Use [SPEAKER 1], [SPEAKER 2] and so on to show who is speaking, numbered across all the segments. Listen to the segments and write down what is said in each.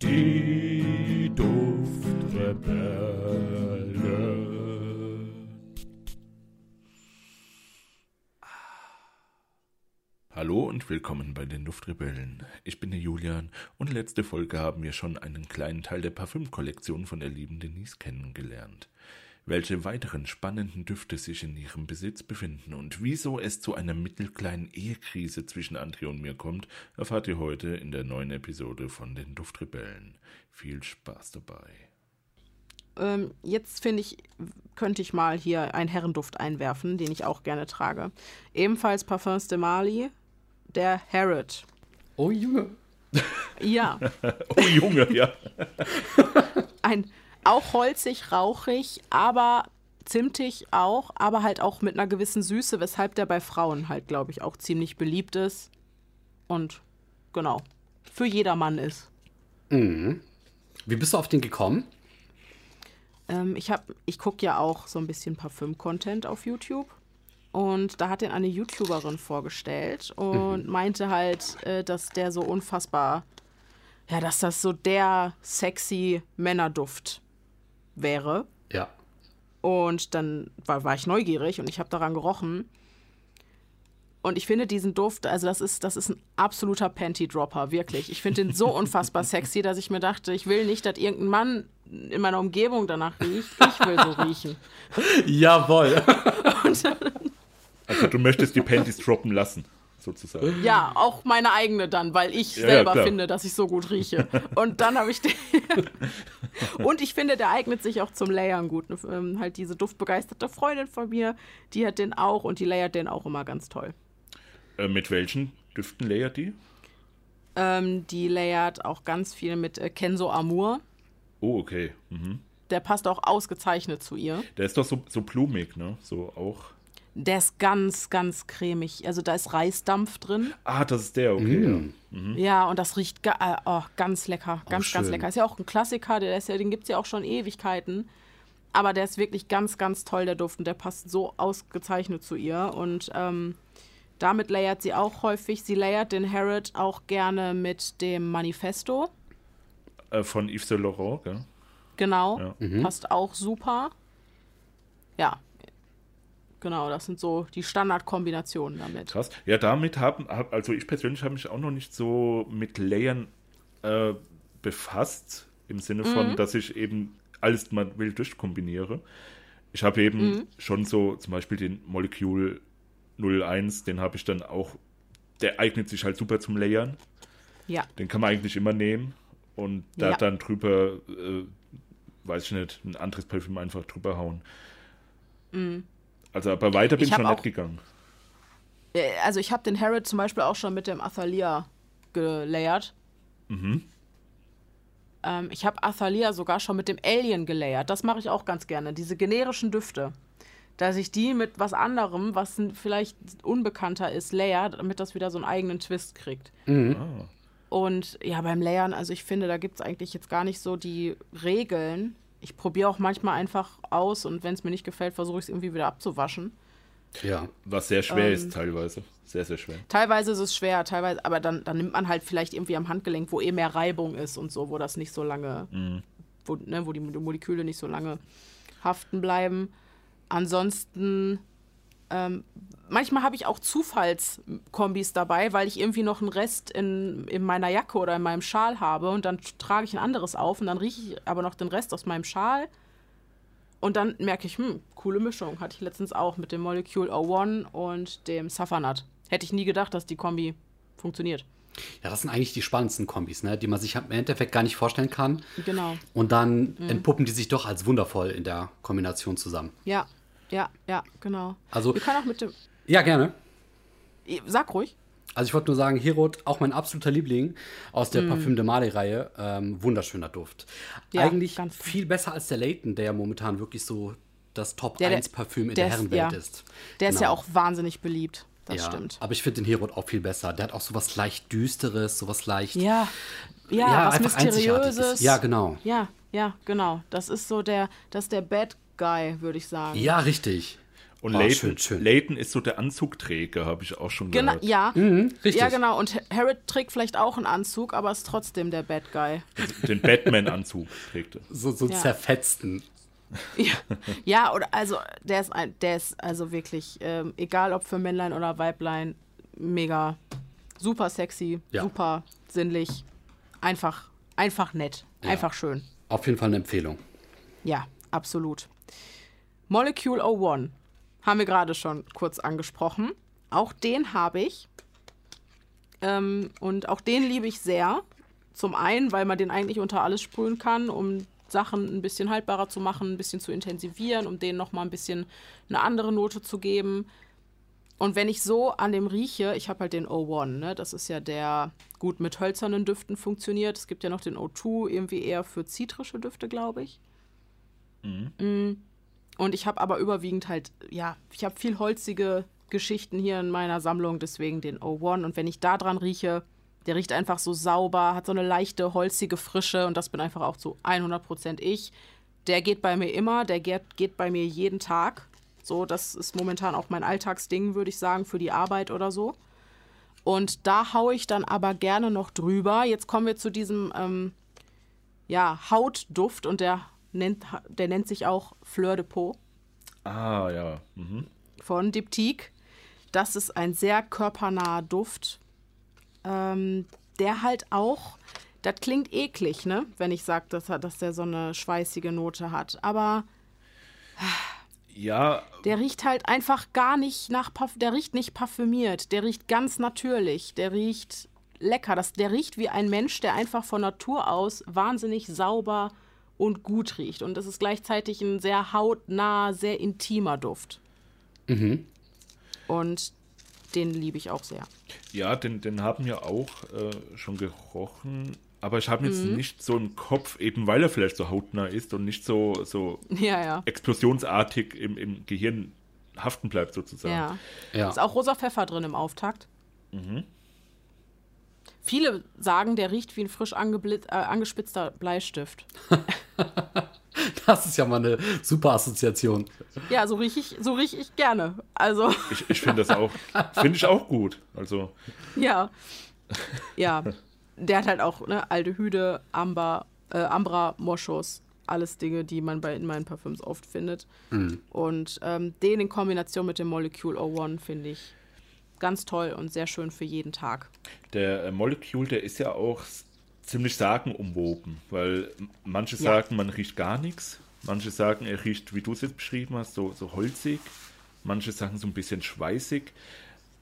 [SPEAKER 1] Die Duftrebellen. Hallo und willkommen bei den Duftrebellen. Ich bin der Julian und letzte Folge haben wir schon einen kleinen Teil der Parfümkollektion von der lieben Denise kennengelernt welche weiteren spannenden Düfte sich in ihrem Besitz befinden und wieso es zu einer mittelkleinen Ehekrise zwischen André und mir kommt, erfahrt ihr heute in der neuen Episode von den Duftrebellen. Viel Spaß dabei.
[SPEAKER 2] Ähm, jetzt finde ich, könnte ich mal hier einen Herrenduft einwerfen, den ich auch gerne trage. Ebenfalls Parfums de Mali, der Harrod.
[SPEAKER 3] Oh Junge.
[SPEAKER 2] Ja.
[SPEAKER 1] oh Junge, ja.
[SPEAKER 2] Ein auch holzig, rauchig, aber zimtig auch, aber halt auch mit einer gewissen Süße, weshalb der bei Frauen halt, glaube ich, auch ziemlich beliebt ist. Und genau, für jedermann ist.
[SPEAKER 3] Mhm. Wie bist du auf den gekommen?
[SPEAKER 2] Ähm, ich ich gucke ja auch so ein bisschen Parfüm-Content auf YouTube. Und da hat den eine YouTuberin vorgestellt und mhm. meinte halt, äh, dass der so unfassbar, ja, dass das so der sexy Männerduft wäre.
[SPEAKER 3] Ja.
[SPEAKER 2] Und dann war, war ich neugierig und ich habe daran gerochen. Und ich finde diesen Duft, also das ist, das ist ein absoluter Panty-Dropper, wirklich. Ich finde den so unfassbar sexy, dass ich mir dachte, ich will nicht, dass irgendein Mann in meiner Umgebung danach riecht. Ich will so riechen.
[SPEAKER 3] Jawohl.
[SPEAKER 1] also du möchtest die Panties droppen lassen sozusagen.
[SPEAKER 2] Ja, auch meine eigene dann, weil ich ja, selber ja, finde, dass ich so gut rieche. Und dann habe ich den. und ich finde, der eignet sich auch zum Layern gut. Ähm, halt diese duftbegeisterte Freundin von mir, die hat den auch und die layert den auch immer ganz toll.
[SPEAKER 1] Äh, mit welchen Düften layert die?
[SPEAKER 2] Ähm, die layert auch ganz viel mit äh, Kenzo Amour.
[SPEAKER 1] Oh, okay. Mhm.
[SPEAKER 2] Der passt auch ausgezeichnet zu ihr.
[SPEAKER 1] Der ist doch so, so blumig, ne? So auch.
[SPEAKER 2] Der ist ganz, ganz cremig. Also da ist Reisdampf drin.
[SPEAKER 1] Ah, das ist der, okay.
[SPEAKER 2] Mm. Ja. Mhm. ja, und das riecht ga äh, oh, ganz lecker. Ganz, oh, ganz lecker. Ist ja auch ein Klassiker, der ist ja, den gibt es ja auch schon Ewigkeiten. Aber der ist wirklich ganz, ganz toll, der Duft. Und der passt so ausgezeichnet zu ihr. Und ähm, damit layert sie auch häufig. Sie layert den Harrod auch gerne mit dem Manifesto.
[SPEAKER 1] Äh, von Yves Saint Laurent, gell?
[SPEAKER 2] Genau. Ja. Mhm. Passt auch super. Ja, Genau, das sind so die Standardkombinationen damit.
[SPEAKER 1] Krass. Ja, damit haben, also ich persönlich habe mich auch noch nicht so mit Layern äh, befasst, im Sinne von, mhm. dass ich eben alles mal wild durchkombiniere. Ich habe eben mhm. schon so zum Beispiel den Molekül 01, den habe ich dann auch, der eignet sich halt super zum Layern.
[SPEAKER 2] Ja.
[SPEAKER 1] Den kann man eigentlich immer nehmen und da ja. dann drüber, äh, weiß ich nicht, ein anderes Parfüm einfach drüber hauen. Mhm. Also aber weiter bin ich schon auch, nicht gegangen.
[SPEAKER 2] Äh, also ich habe den Harrod zum Beispiel auch schon mit dem Athalia gelayert.
[SPEAKER 1] Mhm.
[SPEAKER 2] Ähm, ich habe Athalia sogar schon mit dem Alien gelayert. Das mache ich auch ganz gerne. Diese generischen Düfte. Dass ich die mit was anderem, was vielleicht unbekannter ist, layer, damit das wieder so einen eigenen Twist kriegt.
[SPEAKER 3] Mhm. Ah.
[SPEAKER 2] Und ja, beim Layern, also ich finde, da gibt es eigentlich jetzt gar nicht so die Regeln ich probiere auch manchmal einfach aus und wenn es mir nicht gefällt, versuche ich es irgendwie wieder abzuwaschen.
[SPEAKER 1] Ja, was sehr schwer ähm, ist teilweise. Sehr, sehr schwer.
[SPEAKER 2] Teilweise ist es schwer, teilweise, aber dann, dann nimmt man halt vielleicht irgendwie am Handgelenk, wo eh mehr Reibung ist und so, wo das nicht so lange, mhm. wo, ne, wo die Moleküle nicht so lange haften bleiben. Ansonsten ähm, manchmal habe ich auch Zufallskombis dabei, weil ich irgendwie noch einen Rest in, in meiner Jacke oder in meinem Schal habe und dann trage ich ein anderes auf und dann rieche ich aber noch den Rest aus meinem Schal. Und dann merke ich, hm, coole Mischung. Hatte ich letztens auch mit dem Molecule 01 und dem Safanat. Hätte ich nie gedacht, dass die Kombi funktioniert.
[SPEAKER 3] Ja, das sind eigentlich die spannendsten Kombis, ne? die man sich im Endeffekt gar nicht vorstellen kann.
[SPEAKER 2] Genau.
[SPEAKER 3] Und dann mhm. entpuppen die sich doch als wundervoll in der Kombination zusammen.
[SPEAKER 2] Ja, ja, ja, genau.
[SPEAKER 3] Also,
[SPEAKER 2] Wir können auch mit dem.
[SPEAKER 3] Ja, gerne.
[SPEAKER 2] Sag ruhig.
[SPEAKER 3] Also ich wollte nur sagen, Herod, auch mein absoluter Liebling aus der mm. Parfüm de Male-Reihe. Ähm, wunderschöner Duft. Ja, Eigentlich viel besser als der Layton, der ja momentan wirklich so das Top der, 1 Parfüm in der, der Herrenwelt ja. ist.
[SPEAKER 2] Der genau. ist ja genau. auch wahnsinnig beliebt. Das ja, stimmt.
[SPEAKER 3] Aber ich finde den Herod auch viel besser. Der hat auch sowas leicht Düsteres, sowas leicht.
[SPEAKER 2] Ja, ja, ja was Mysteriöses.
[SPEAKER 3] Ja, genau.
[SPEAKER 2] Ja, ja, genau. Das ist so der, das ist der Bad Guy, würde ich sagen.
[SPEAKER 3] Ja, richtig.
[SPEAKER 1] Und oh, Layton, schön, schön. Layton ist so der Anzugträger, habe ich auch schon
[SPEAKER 2] genau,
[SPEAKER 1] gehört.
[SPEAKER 2] Ja, mhm, richtig. Ja, genau. Und Harrod trägt vielleicht auch einen Anzug, aber ist trotzdem der Bad Guy.
[SPEAKER 1] Den Batman-Anzug trägt er.
[SPEAKER 3] So, so ja. zerfetzten.
[SPEAKER 2] Ja, ja, oder also der ist ein, der ist also wirklich, ähm, egal ob für Männlein oder Weiblein, mega super sexy, ja. super sinnlich, einfach, einfach nett, ja. einfach schön.
[SPEAKER 3] Auf jeden Fall eine Empfehlung.
[SPEAKER 2] Ja, absolut. Molecule 01 haben wir gerade schon kurz angesprochen. Auch den habe ich. Ähm, und auch den liebe ich sehr. Zum einen, weil man den eigentlich unter alles sprühen kann, um Sachen ein bisschen haltbarer zu machen, ein bisschen zu intensivieren, um denen nochmal ein bisschen eine andere Note zu geben. Und wenn ich so an dem rieche, ich habe halt den O1, ne? das ist ja der gut mit hölzernen Düften funktioniert. Es gibt ja noch den O2, irgendwie eher für zitrische Düfte, glaube ich. Mhm. Mm. Und ich habe aber überwiegend halt, ja, ich habe viel holzige Geschichten hier in meiner Sammlung, deswegen den O1. Und wenn ich da dran rieche, der riecht einfach so sauber, hat so eine leichte, holzige Frische und das bin einfach auch zu 100% ich. Der geht bei mir immer, der geht, geht bei mir jeden Tag. So, das ist momentan auch mein Alltagsding, würde ich sagen, für die Arbeit oder so. Und da haue ich dann aber gerne noch drüber. Jetzt kommen wir zu diesem ähm, ja, Hautduft und der nennt, der nennt sich auch Fleur de Peau.
[SPEAKER 1] Ah, ja. Mhm.
[SPEAKER 2] Von Diptyque. Das ist ein sehr körpernaher Duft, ähm, der halt auch, das klingt eklig, ne? Wenn ich sage, dass, dass der so eine schweißige Note hat. Aber
[SPEAKER 1] ja.
[SPEAKER 2] Der riecht halt einfach gar nicht nach Parf der riecht nicht parfümiert, der riecht ganz natürlich, der riecht lecker, das der riecht wie ein Mensch, der einfach von Natur aus wahnsinnig sauber und gut riecht und das ist gleichzeitig ein sehr hautnah, sehr intimer Duft. Mhm. Und den liebe ich auch sehr.
[SPEAKER 1] Ja, den, den haben wir auch äh, schon gerochen. Aber ich habe jetzt mhm. nicht so einen Kopf, eben weil er vielleicht so hautnah ist und nicht so, so
[SPEAKER 2] ja, ja.
[SPEAKER 1] explosionsartig im, im Gehirn haften bleibt, sozusagen.
[SPEAKER 2] Ja. ja. Ist auch rosa Pfeffer drin im Auftakt. Mhm. Viele sagen, der riecht wie ein frisch äh, angespitzter Bleistift.
[SPEAKER 3] Das ist ja mal eine super Assoziation.
[SPEAKER 2] Ja, so rieche ich, so riech ich gerne. Also.
[SPEAKER 1] Ich, ich finde das auch, finde ich auch gut. Also.
[SPEAKER 2] Ja. Ja. Der hat halt auch ne, Aldehyde, Amber, äh, Ambra, Moschus, alles Dinge, die man bei, in meinen Parfüms oft findet. Mhm. Und ähm, den in Kombination mit dem Molecule 01 finde ich ganz toll und sehr schön für jeden Tag.
[SPEAKER 1] Der äh, Molecule, der ist ja auch ziemlich sagenumwoben, weil manche ja. sagen, man riecht gar nichts, manche sagen, er riecht, wie du es jetzt beschrieben hast, so, so holzig, manche sagen so ein bisschen schweißig.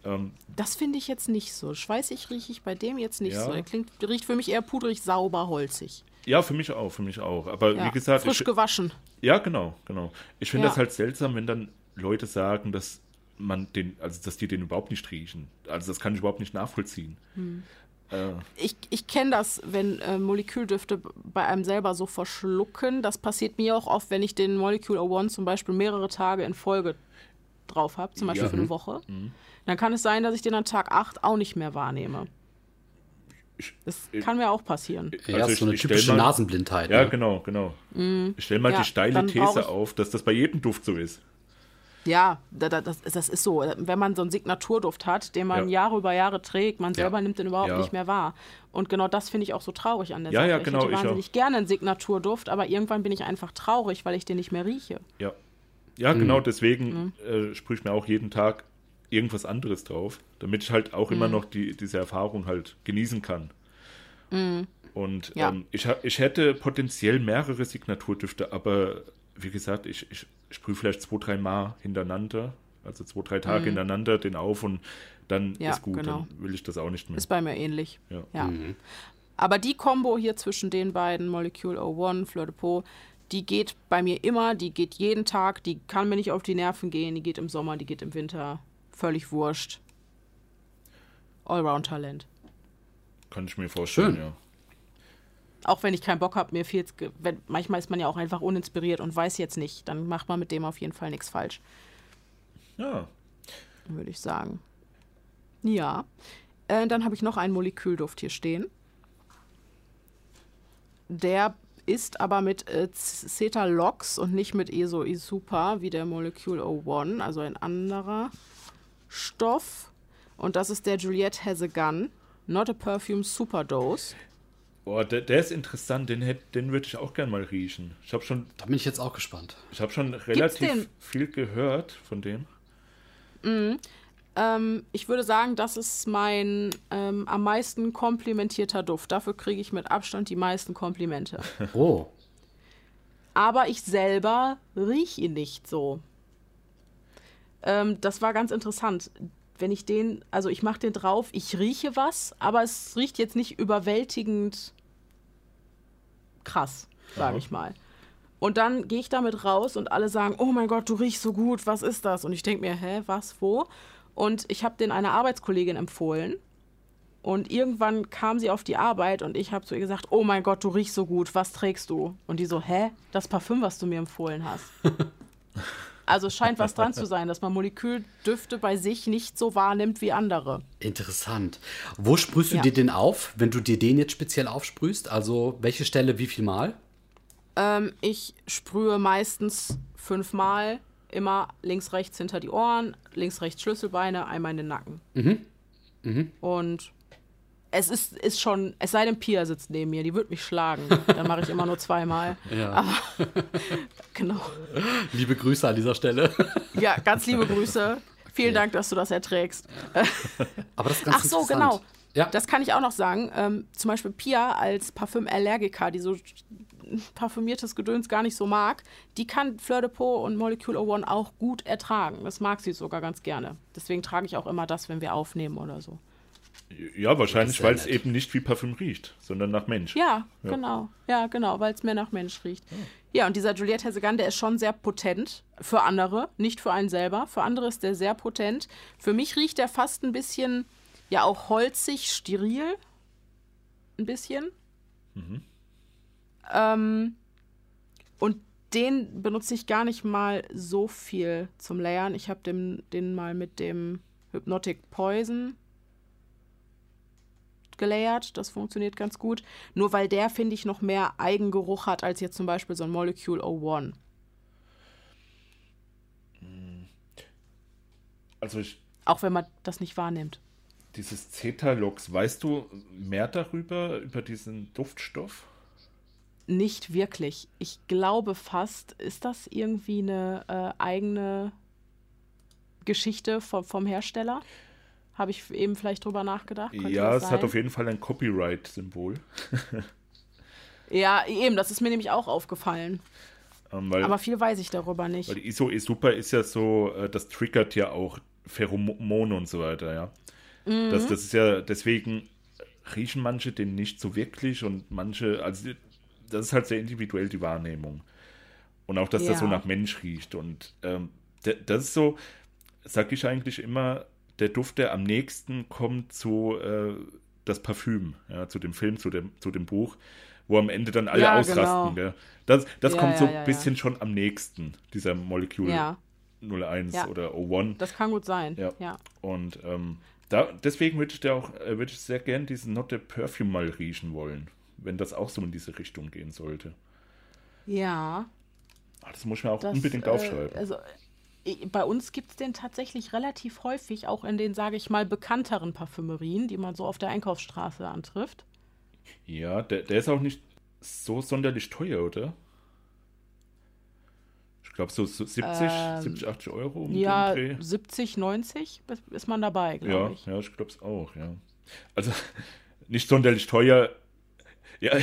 [SPEAKER 2] Ähm, das finde ich jetzt nicht so. Schweißig rieche ich bei dem jetzt nicht ja. so. Er klingt, riecht für mich eher pudrig, sauber, holzig.
[SPEAKER 1] Ja, für mich auch, für mich auch. Aber ja, wie gesagt.
[SPEAKER 2] Frisch
[SPEAKER 1] ich,
[SPEAKER 2] gewaschen.
[SPEAKER 1] Ja, genau, genau. Ich finde das halt seltsam, wenn dann Leute sagen, dass man den, also dass die den überhaupt nicht riechen. Also das kann ich überhaupt nicht nachvollziehen. Hm.
[SPEAKER 2] Äh. Ich, ich kenne das, wenn äh, Moleküldüfte bei einem selber so verschlucken. Das passiert mir auch oft, wenn ich den Molecule 01 zum Beispiel mehrere Tage in Folge drauf habe, zum Beispiel ja. für eine mhm. Woche. Mhm. Dann kann es sein, dass ich den an Tag 8 auch nicht mehr wahrnehme. Das ich, kann mir auch passieren.
[SPEAKER 3] Ja, also so eine typische mal, Nasenblindheit.
[SPEAKER 1] Ja, ne? genau, genau. Mm, ich stelle mal ja, die steile These auf, dass das bei jedem Duft so ist.
[SPEAKER 2] Ja, das, das, ist so. Wenn man so einen Signaturduft hat, den man ja. Jahre über Jahre trägt, man selber ja. nimmt den überhaupt ja. nicht mehr wahr. Und genau das finde ich auch so traurig an der
[SPEAKER 1] ja,
[SPEAKER 2] Sache.
[SPEAKER 1] Ja, genau,
[SPEAKER 2] ich hätte wahnsinnig ich gerne einen Signaturduft, aber irgendwann bin ich einfach traurig, weil ich den nicht mehr rieche.
[SPEAKER 1] Ja, ja mhm. genau, deswegen mhm. äh, sprühe ich mir auch jeden Tag irgendwas anderes drauf, damit ich halt auch mhm. immer noch die, diese Erfahrung halt genießen kann. Mhm. Und ja. ähm, ich, ich hätte potenziell mehrere Signaturdüfte, aber wie gesagt, ich, ich sprühe vielleicht zwei, drei Mal hintereinander, also zwei, drei Tage mhm. hintereinander den auf und dann ja, ist gut, genau. dann will ich das auch nicht mehr.
[SPEAKER 2] Ist bei mir ähnlich.
[SPEAKER 1] Ja.
[SPEAKER 2] ja. Mhm. Aber die Kombo hier zwischen den beiden, Molecule 01, Fleur de Peau, die geht bei mir immer, die geht jeden Tag, die kann mir nicht auf die Nerven gehen, die geht im Sommer, die geht im Winter, völlig wurscht. Allround-Talent.
[SPEAKER 1] Kann ich mir vorstellen, Schön. ja
[SPEAKER 2] auch wenn ich keinen Bock habe, mir fehlt manchmal ist man ja auch einfach uninspiriert und weiß jetzt nicht, dann macht man mit dem auf jeden Fall nichts falsch.
[SPEAKER 1] Ja.
[SPEAKER 2] Würde ich sagen. Ja. Äh, dann habe ich noch einen Molekülduft hier stehen. Der ist aber mit äh, Cetalox und nicht mit ESO Isupa wie der Molecule 01, also ein anderer Stoff. Und das ist der Juliette Has a Gun, Not a Perfume Superdose.
[SPEAKER 1] Boah, der, der ist interessant, den, den würde ich auch gerne mal riechen. Ich habe schon.
[SPEAKER 3] Da bin ich jetzt auch gespannt.
[SPEAKER 1] Ich habe schon relativ viel gehört von dem.
[SPEAKER 2] Mhm. Ähm, ich würde sagen, das ist mein ähm, am meisten komplimentierter Duft. Dafür kriege ich mit Abstand die meisten Komplimente.
[SPEAKER 3] Oh.
[SPEAKER 2] Aber ich selber rieche ihn nicht so. Ähm, das war ganz interessant. Wenn ich den, also ich mache den drauf, ich rieche was, aber es riecht jetzt nicht überwältigend krass, sage ich mal. Und dann gehe ich damit raus und alle sagen, oh mein Gott, du riechst so gut, was ist das? Und ich denke mir, hä, was, wo? Und ich habe den einer Arbeitskollegin empfohlen. Und irgendwann kam sie auf die Arbeit und ich habe zu ihr gesagt, oh mein Gott, du riechst so gut, was trägst du? Und die so, hä, das Parfüm, was du mir empfohlen hast. also scheint was dran zu sein, dass man Moleküldüfte bei sich nicht so wahrnimmt wie andere.
[SPEAKER 3] Interessant. Wo sprühst du ja. dir den auf, wenn du dir den jetzt speziell aufsprühst? Also welche Stelle, wie viel Mal?
[SPEAKER 2] Ähm, ich sprühe meistens fünfmal immer links, rechts hinter die Ohren, links, rechts Schlüsselbeine, einmal in den Nacken. Mhm. Mhm. Und es ist, ist schon, es sei denn, Pia sitzt neben mir, die wird mich schlagen. Dann mache ich immer nur zweimal.
[SPEAKER 3] Ja. Aber, genau. Liebe Grüße an dieser Stelle.
[SPEAKER 2] Ja, ganz liebe Grüße. Vielen okay. Dank, dass du das erträgst.
[SPEAKER 3] Aber das ist ganz
[SPEAKER 2] Ach so, genau. Ja. Das kann ich auch noch sagen. Ähm, zum Beispiel Pia als Parfümallergiker, die so parfümiertes Gedöns gar nicht so mag, die kann Fleur de Peau und Molecule 01 auch gut ertragen. Das mag sie sogar ganz gerne. Deswegen trage ich auch immer das, wenn wir aufnehmen oder so.
[SPEAKER 1] Ja, wahrscheinlich, weil es eben nicht wie Parfüm riecht, sondern nach Mensch.
[SPEAKER 2] Ja, ja. genau. Ja, genau, weil es mehr nach Mensch riecht. Ja. ja, und dieser Juliette Hesegan, der ist schon sehr potent für andere, nicht für einen selber. Für andere ist der sehr potent. Für mich riecht der fast ein bisschen, ja, auch holzig, steril. Ein bisschen. Mhm. Ähm, und den benutze ich gar nicht mal so viel zum Layern. Ich habe den, den mal mit dem Hypnotic Poison gelayert. Das funktioniert ganz gut. Nur weil der, finde ich, noch mehr Eigengeruch hat als jetzt zum Beispiel so ein Molecule 01.
[SPEAKER 1] Also ich.
[SPEAKER 2] Auch wenn man das nicht wahrnimmt.
[SPEAKER 1] Dieses Cetalox, weißt du mehr darüber, über diesen Duftstoff?
[SPEAKER 2] Nicht wirklich. Ich glaube fast, ist das irgendwie eine äh, eigene Geschichte vom, vom Hersteller? Habe ich eben vielleicht drüber nachgedacht?
[SPEAKER 1] Könnte ja, es sein? hat auf jeden Fall ein Copyright-Symbol.
[SPEAKER 2] ja, eben, das ist mir nämlich auch aufgefallen. Ähm, weil, Aber viel weiß ich darüber nicht.
[SPEAKER 1] Weil ISO e Super ist ja so, äh, das triggert ja auch Pheromone und so weiter, ja. Mhm. Das, das ist ja, deswegen riechen manche den nicht so wirklich und manche, also das ist halt sehr individuell die Wahrnehmung. Und auch, dass ja. das so nach Mensch riecht. Und ähm, das ist so, sag ich eigentlich immer, der Duft, der am nächsten kommt zu äh, das Parfüm, ja, zu dem Film, zu dem, zu dem Buch, wo am Ende dann alle ja, ausrasten. Genau. Das, das ja, kommt so ein bisschen schon am nächsten, dieser Molekül 01 oder 01.
[SPEAKER 2] Das kann gut sein.
[SPEAKER 1] Ja. Und ähm, da, deswegen würde ich, da auch, äh, würde ich sehr gern diesen Notte Perfume mal riechen wollen wenn das auch so in diese Richtung gehen sollte.
[SPEAKER 2] Ja.
[SPEAKER 1] Ach, das muss ich mir auch das, unbedingt aufschreiben.
[SPEAKER 2] Äh, also, bei uns gibt es den tatsächlich relativ häufig, auch in den, sage ich mal, bekannteren Parfümerien, die man so auf der Einkaufsstraße antrifft.
[SPEAKER 1] Ja, der, der ist auch nicht so sonderlich teuer, oder? Ich glaube, so 70, ähm, 70, 80 Euro
[SPEAKER 2] um ja, den Dreh. 70, 90 ist man dabei, glaube
[SPEAKER 1] ja, ich. Ja, ich glaube es auch, ja. Also nicht sonderlich teuer ja,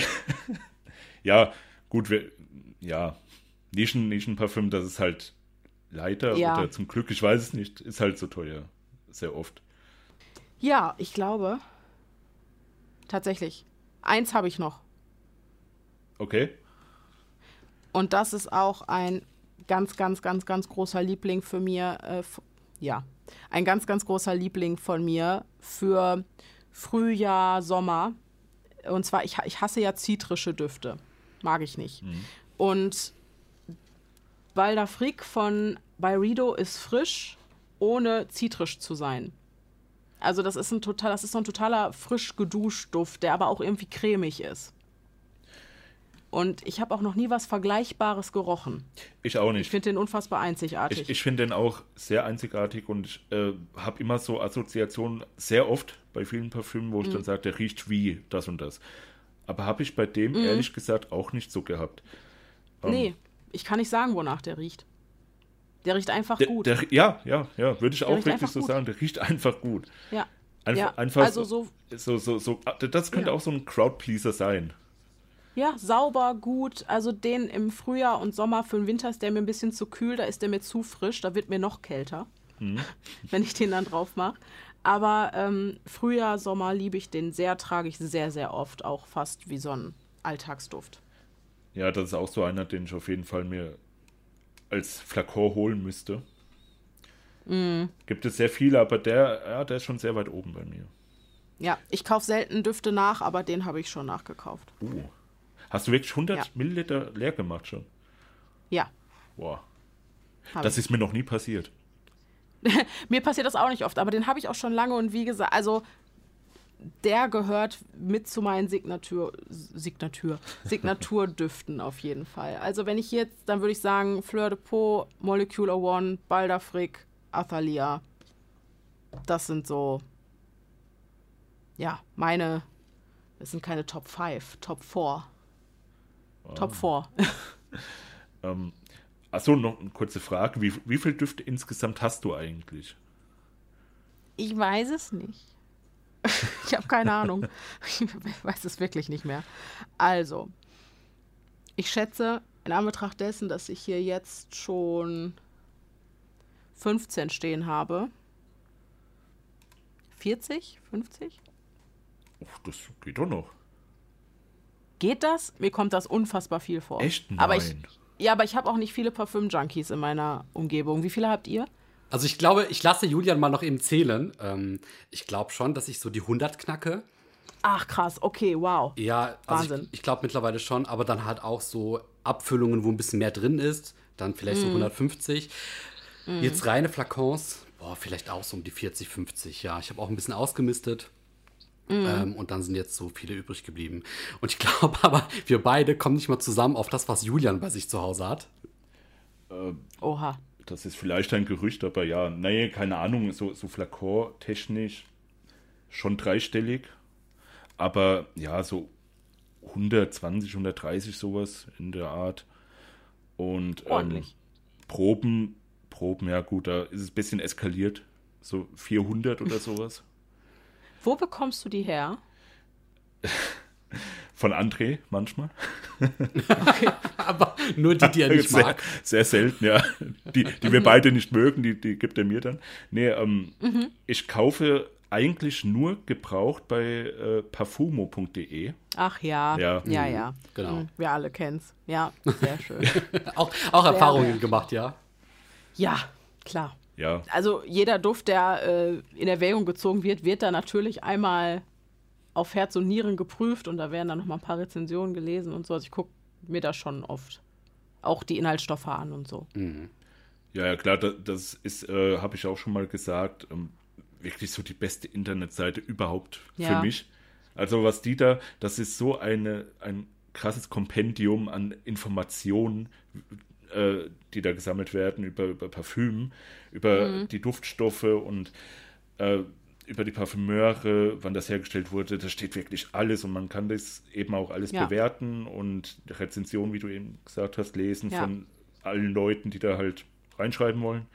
[SPEAKER 1] ja gut, wir, ja, Nischen, Nischenparfüm, das ist halt leider ja. oder zum Glück, ich weiß es nicht, ist halt so teuer. Sehr oft.
[SPEAKER 2] Ja, ich glaube. Tatsächlich. Eins habe ich noch.
[SPEAKER 1] Okay.
[SPEAKER 2] Und das ist auch ein ganz, ganz, ganz, ganz großer Liebling für mir. Äh, ja, ein ganz, ganz großer Liebling von mir für Frühjahr, Sommer. Und zwar, ich, ich hasse ja zitrische Düfte. Mag ich nicht. Mhm. Und Balda Frick von Byredo ist frisch, ohne zitrisch zu sein. Also das ist ein total, das ist so ein totaler frisch geduscht Duft, der aber auch irgendwie cremig ist. Und ich habe auch noch nie was Vergleichbares gerochen.
[SPEAKER 1] Ich auch nicht.
[SPEAKER 2] Ich finde den unfassbar einzigartig.
[SPEAKER 1] Ich, ich finde den auch sehr einzigartig und äh, habe immer so Assoziationen, sehr oft bei vielen Parfümen, wo ich mhm. dann sage, der riecht wie das und das. Aber habe ich bei dem mhm. ehrlich gesagt auch nicht so gehabt.
[SPEAKER 2] Ähm, nee, ich kann nicht sagen, wonach der riecht. Der riecht einfach
[SPEAKER 1] der,
[SPEAKER 2] gut.
[SPEAKER 1] Der, ja, ja, ja, würde ich der auch wirklich so gut. sagen. Der riecht einfach gut.
[SPEAKER 2] Ja.
[SPEAKER 1] Einfach,
[SPEAKER 2] ja.
[SPEAKER 1] einfach
[SPEAKER 2] also so,
[SPEAKER 1] so, so, so, das könnte ja. auch so ein Crowdpleaser sein.
[SPEAKER 2] Ja, sauber, gut. Also den im Frühjahr und Sommer für den Winter ist der mir ein bisschen zu kühl, da ist der mir zu frisch, da wird mir noch kälter, mhm. wenn ich den dann drauf mache. Aber ähm, Frühjahr, Sommer liebe ich den sehr, trage ich sehr, sehr oft, auch fast wie so ein Alltagsduft.
[SPEAKER 1] Ja, das ist auch so einer, den ich auf jeden Fall mir als Flakor holen müsste. Mm. Gibt es sehr viele, aber der, ja, der ist schon sehr weit oben bei mir.
[SPEAKER 2] Ja, ich kaufe selten Düfte nach, aber den habe ich schon nachgekauft.
[SPEAKER 1] Uh. Hast du wirklich 100 ja. Milliliter leer gemacht schon?
[SPEAKER 2] Ja.
[SPEAKER 1] Boah. Hab das ich. ist mir noch nie passiert.
[SPEAKER 2] mir passiert das auch nicht oft, aber den habe ich auch schon lange und wie gesagt, also der gehört mit zu meinen Signatur, Signatur, Signaturdüften auf jeden Fall. Also wenn ich jetzt, dann würde ich sagen Fleur de Peau, Molecular One, Baldafric, Athalia. Das sind so, ja, meine, das sind keine Top 5, Top 4. Top 4.
[SPEAKER 1] ähm, achso, noch eine kurze Frage. Wie, wie viele Düfte insgesamt hast du eigentlich?
[SPEAKER 2] Ich weiß es nicht. ich habe keine Ahnung. Ich weiß es wirklich nicht mehr. Also, ich schätze, in Anbetracht dessen, dass ich hier jetzt schon 15 stehen habe. 40? 50?
[SPEAKER 1] Ach, das geht doch noch.
[SPEAKER 2] Geht das? Mir kommt das unfassbar viel vor.
[SPEAKER 1] Echt? Nein.
[SPEAKER 2] Aber ich, ja, aber ich habe auch nicht viele Parfüm-Junkies in meiner Umgebung. Wie viele habt ihr?
[SPEAKER 3] Also ich glaube, ich lasse Julian mal noch eben zählen. Ähm, ich glaube schon, dass ich so die 100 knacke.
[SPEAKER 2] Ach krass, okay, wow.
[SPEAKER 3] Ja, also Wahnsinn. ich, ich glaube mittlerweile schon, aber dann halt auch so Abfüllungen, wo ein bisschen mehr drin ist. Dann vielleicht mm. so 150. Mm. Jetzt reine Flakons, boah, vielleicht auch so um die 40, 50. Ja, ich habe auch ein bisschen ausgemistet. Mhm. Ähm, und dann sind jetzt so viele übrig geblieben. Und ich glaube aber, wir beide kommen nicht mal zusammen auf das, was Julian bei sich zu Hause hat.
[SPEAKER 1] Äh, Oha. Das ist vielleicht ein Gerücht, aber ja, naja, keine Ahnung, so, so Flakor-technisch schon dreistellig. Aber ja, so 120, 130 sowas in der Art. Und ähm, Proben, Proben, ja gut, da ist es ein bisschen eskaliert. So 400 oder sowas.
[SPEAKER 2] Wo bekommst du die her?
[SPEAKER 1] Von André manchmal.
[SPEAKER 3] Okay, aber nur die, die er nicht
[SPEAKER 1] sehr,
[SPEAKER 3] mag.
[SPEAKER 1] Sehr selten, ja. Die, die wir beide nicht mögen, die, die gibt er mir dann. Nee, ähm, mhm. ich kaufe eigentlich nur gebraucht bei äh, parfumo.de.
[SPEAKER 2] Ach ja.
[SPEAKER 1] Ja,
[SPEAKER 2] ja. ja. Mhm. Genau. Mhm. Wir alle kennen es. Ja, sehr schön.
[SPEAKER 3] auch auch sehr Erfahrungen sehr gemacht, ja?
[SPEAKER 2] Ja, klar.
[SPEAKER 1] Ja.
[SPEAKER 2] Also jeder Duft, der äh, in Erwägung gezogen wird, wird da natürlich einmal auf Herz und Nieren geprüft und da werden dann noch mal ein paar Rezensionen gelesen und so. Also ich gucke mir da schon oft auch die Inhaltsstoffe an und so.
[SPEAKER 1] Mhm. Ja, ja, klar, das, das ist, äh, habe ich auch schon mal gesagt, ähm, wirklich so die beste Internetseite überhaupt ja. für mich. Also was die da, das ist so eine, ein krasses Kompendium an Informationen, äh, die da gesammelt werden über, über Parfüm, über mhm. die Duftstoffe und äh, über die Parfümeure, wann das hergestellt wurde, da steht wirklich alles und man kann das eben auch alles ja. bewerten und Rezensionen, wie du eben gesagt hast, lesen ja. von allen Leuten, die da halt reinschreiben wollen.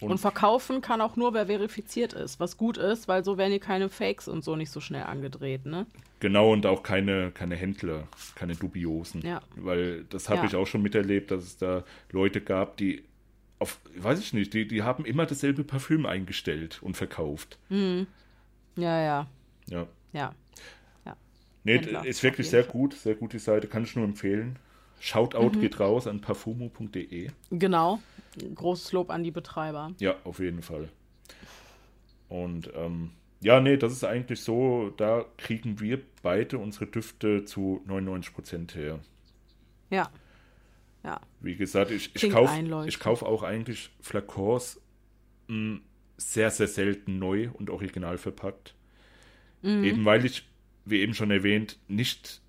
[SPEAKER 2] Und, und, verkaufen kann auch nur, wer verifiziert ist, was gut ist, weil so werden hier keine Fakes und so nicht so schnell angedreht, ne?
[SPEAKER 1] Genau, und auch keine, keine Händler, keine dubiosen.
[SPEAKER 2] Ja.
[SPEAKER 1] Weil das habe ja. ich auch schon miterlebt, dass es da Leute gab, die auf, weiß ich nicht, die, die haben immer dasselbe Parfüm eingestellt und verkauft.
[SPEAKER 2] Mhm. Ja, ja.
[SPEAKER 1] Ja.
[SPEAKER 2] Ja. ja.
[SPEAKER 1] Nee, Händler, ist wirklich sehr Fall. gut, sehr gut die Seite, kann ich nur empfehlen. Shoutout mhm. geht raus an parfumo.de.
[SPEAKER 2] Genau. Großes Lob an die Betreiber.
[SPEAKER 1] Ja, auf jeden Fall. Und ähm, ja, nee, das ist eigentlich so, da kriegen wir beide unsere Düfte zu 99% her.
[SPEAKER 2] Ja. Ja.
[SPEAKER 1] Wie gesagt, ich, ich kaufe kauf auch eigentlich Flakons mh, hm, sehr, sehr selten neu und original verpackt. Mhm. Eben weil ich, wie eben schon erwähnt, nicht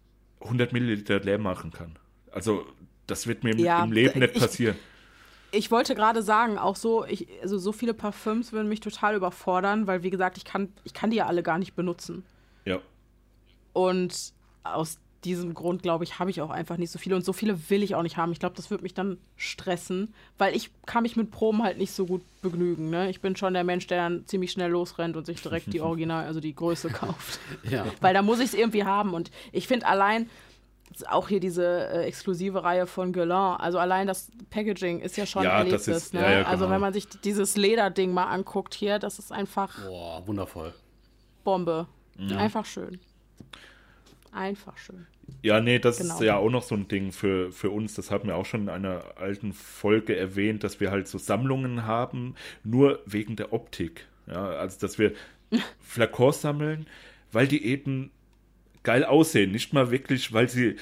[SPEAKER 1] 100 Milliliter leer machen kann. Also, das wird mir ja, im Leben nicht passieren.
[SPEAKER 2] Ich, ich wollte gerade sagen, auch so, ich, also so viele Parfüms würden mich total überfordern, weil, wie gesagt, ich kann, ich kann die ja alle gar nicht benutzen.
[SPEAKER 1] Ja.
[SPEAKER 2] Und aus diesem Grund, glaube ich, habe ich auch einfach nicht so viele. Und so viele will ich auch nicht haben. Ich glaube, das würde mich dann stressen, weil ich kann mich mit Proben halt nicht so gut begnügen. Ne? Ich bin schon der Mensch, der dann ziemlich schnell losrennt und sich direkt die Original, also die Größe kauft. ja. Weil da muss ich es irgendwie haben. Und ich finde allein, auch hier diese äh, exklusive Reihe von Guerlain, also allein das Packaging ist ja schon ja, Erlebnis. Ist, ne? ja, ja, also genau. Also wenn man sich dieses Lederding mal anguckt hier, das ist einfach...
[SPEAKER 3] Boah, wundervoll.
[SPEAKER 2] Bombe. Einfach schön. Einfach schön.
[SPEAKER 1] Ja, nee, das genau. ist ja auch noch so ein Ding für, für uns. Das haben wir auch schon in einer alten Folge erwähnt, dass wir halt so Sammlungen haben, nur wegen der Optik. Ja, also dass wir Flakons sammeln, weil die eben geil aussehen. Nicht mal wirklich, weil sie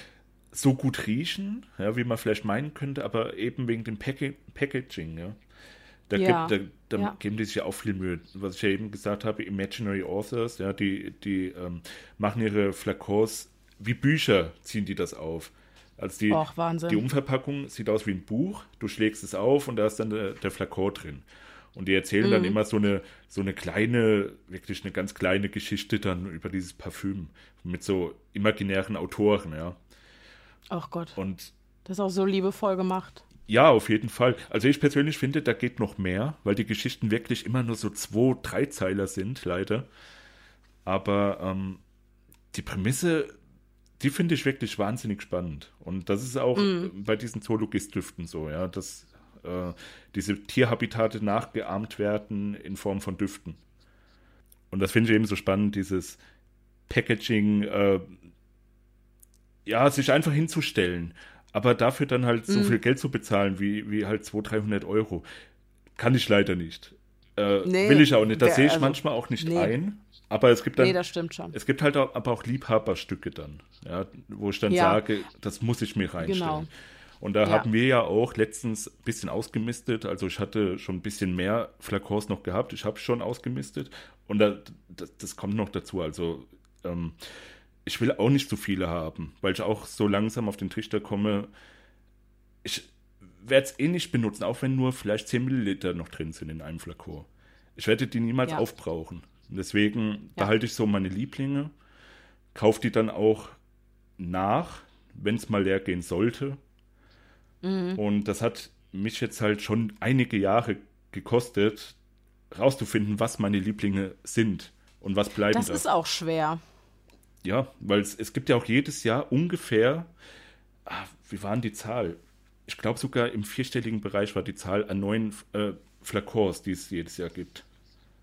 [SPEAKER 1] so gut riechen, ja, wie man vielleicht meinen könnte, aber eben wegen dem Pack Packaging, ja. Da, ja, gibt, da, da ja. geben die sich ja auch viel Mühe. Was ich ja eben gesagt habe, Imaginary Authors, ja, die, die ähm, machen ihre Flakons wie Bücher, ziehen die das auf. Also die, Och, die Umverpackung sieht aus wie ein Buch, du schlägst es auf und da ist dann der, der Flakon drin. Und die erzählen mhm. dann immer so eine, so eine kleine, wirklich eine ganz kleine Geschichte dann über dieses Parfüm mit so imaginären Autoren, ja.
[SPEAKER 2] Ach Gott.
[SPEAKER 1] Und
[SPEAKER 2] das ist auch so liebevoll gemacht.
[SPEAKER 1] Ja, auf jeden Fall. Also ich persönlich finde, da geht noch mehr, weil die Geschichten wirklich immer nur so zwei, drei Zeiler sind, leider. Aber ähm, die Prämisse, die finde ich wirklich wahnsinnig spannend. Und das ist auch mm. bei diesen Zoologist-Düften so, ja, dass äh, diese Tierhabitate nachgeahmt werden in Form von Düften. Und das finde ich eben so spannend, dieses Packaging, äh, ja, sich einfach hinzustellen aber dafür dann halt so mhm. viel Geld zu bezahlen, wie, wie halt 200, 300 Euro, kann ich leider nicht. Äh, nee, will ich auch nicht. Das sehe ich also, manchmal auch nicht nee. ein. Aber es gibt dann.
[SPEAKER 2] Nee, das stimmt schon.
[SPEAKER 1] Es gibt halt auch, aber auch Liebhaberstücke dann, ja, wo ich dann ja. sage, das muss ich mir reinstellen. Genau. Und da ja. haben wir ja auch letztens ein bisschen ausgemistet. Also ich hatte schon ein bisschen mehr Flakons noch gehabt. Ich habe schon ausgemistet. Und da, das, das, kommt noch dazu. Also ähm, ich will auch nicht so viele haben, weil ich auch so langsam auf den Trichter komme. Ich werde es eh nicht benutzen, auch wenn nur vielleicht 10 Milliliter noch drin sind in einem Flakon. Ich werde die niemals ja. aufbrauchen. deswegen ja. behalte ich so meine Lieblinge, kaufe die dann auch nach, wenn es mal leer gehen sollte. Mhm. Und das hat mich jetzt halt schon einige Jahre gekostet, rauszufinden, was meine Lieblinge sind und was bleiben
[SPEAKER 2] Das darf. ist auch schwer.
[SPEAKER 1] Ja, weil es, es gibt ja auch jedes Jahr ungefähr, ah, wie waren die Zahl? Ich glaube sogar im vierstelligen Bereich war die Zahl an neuen äh, Flakons, die es jedes Jahr gibt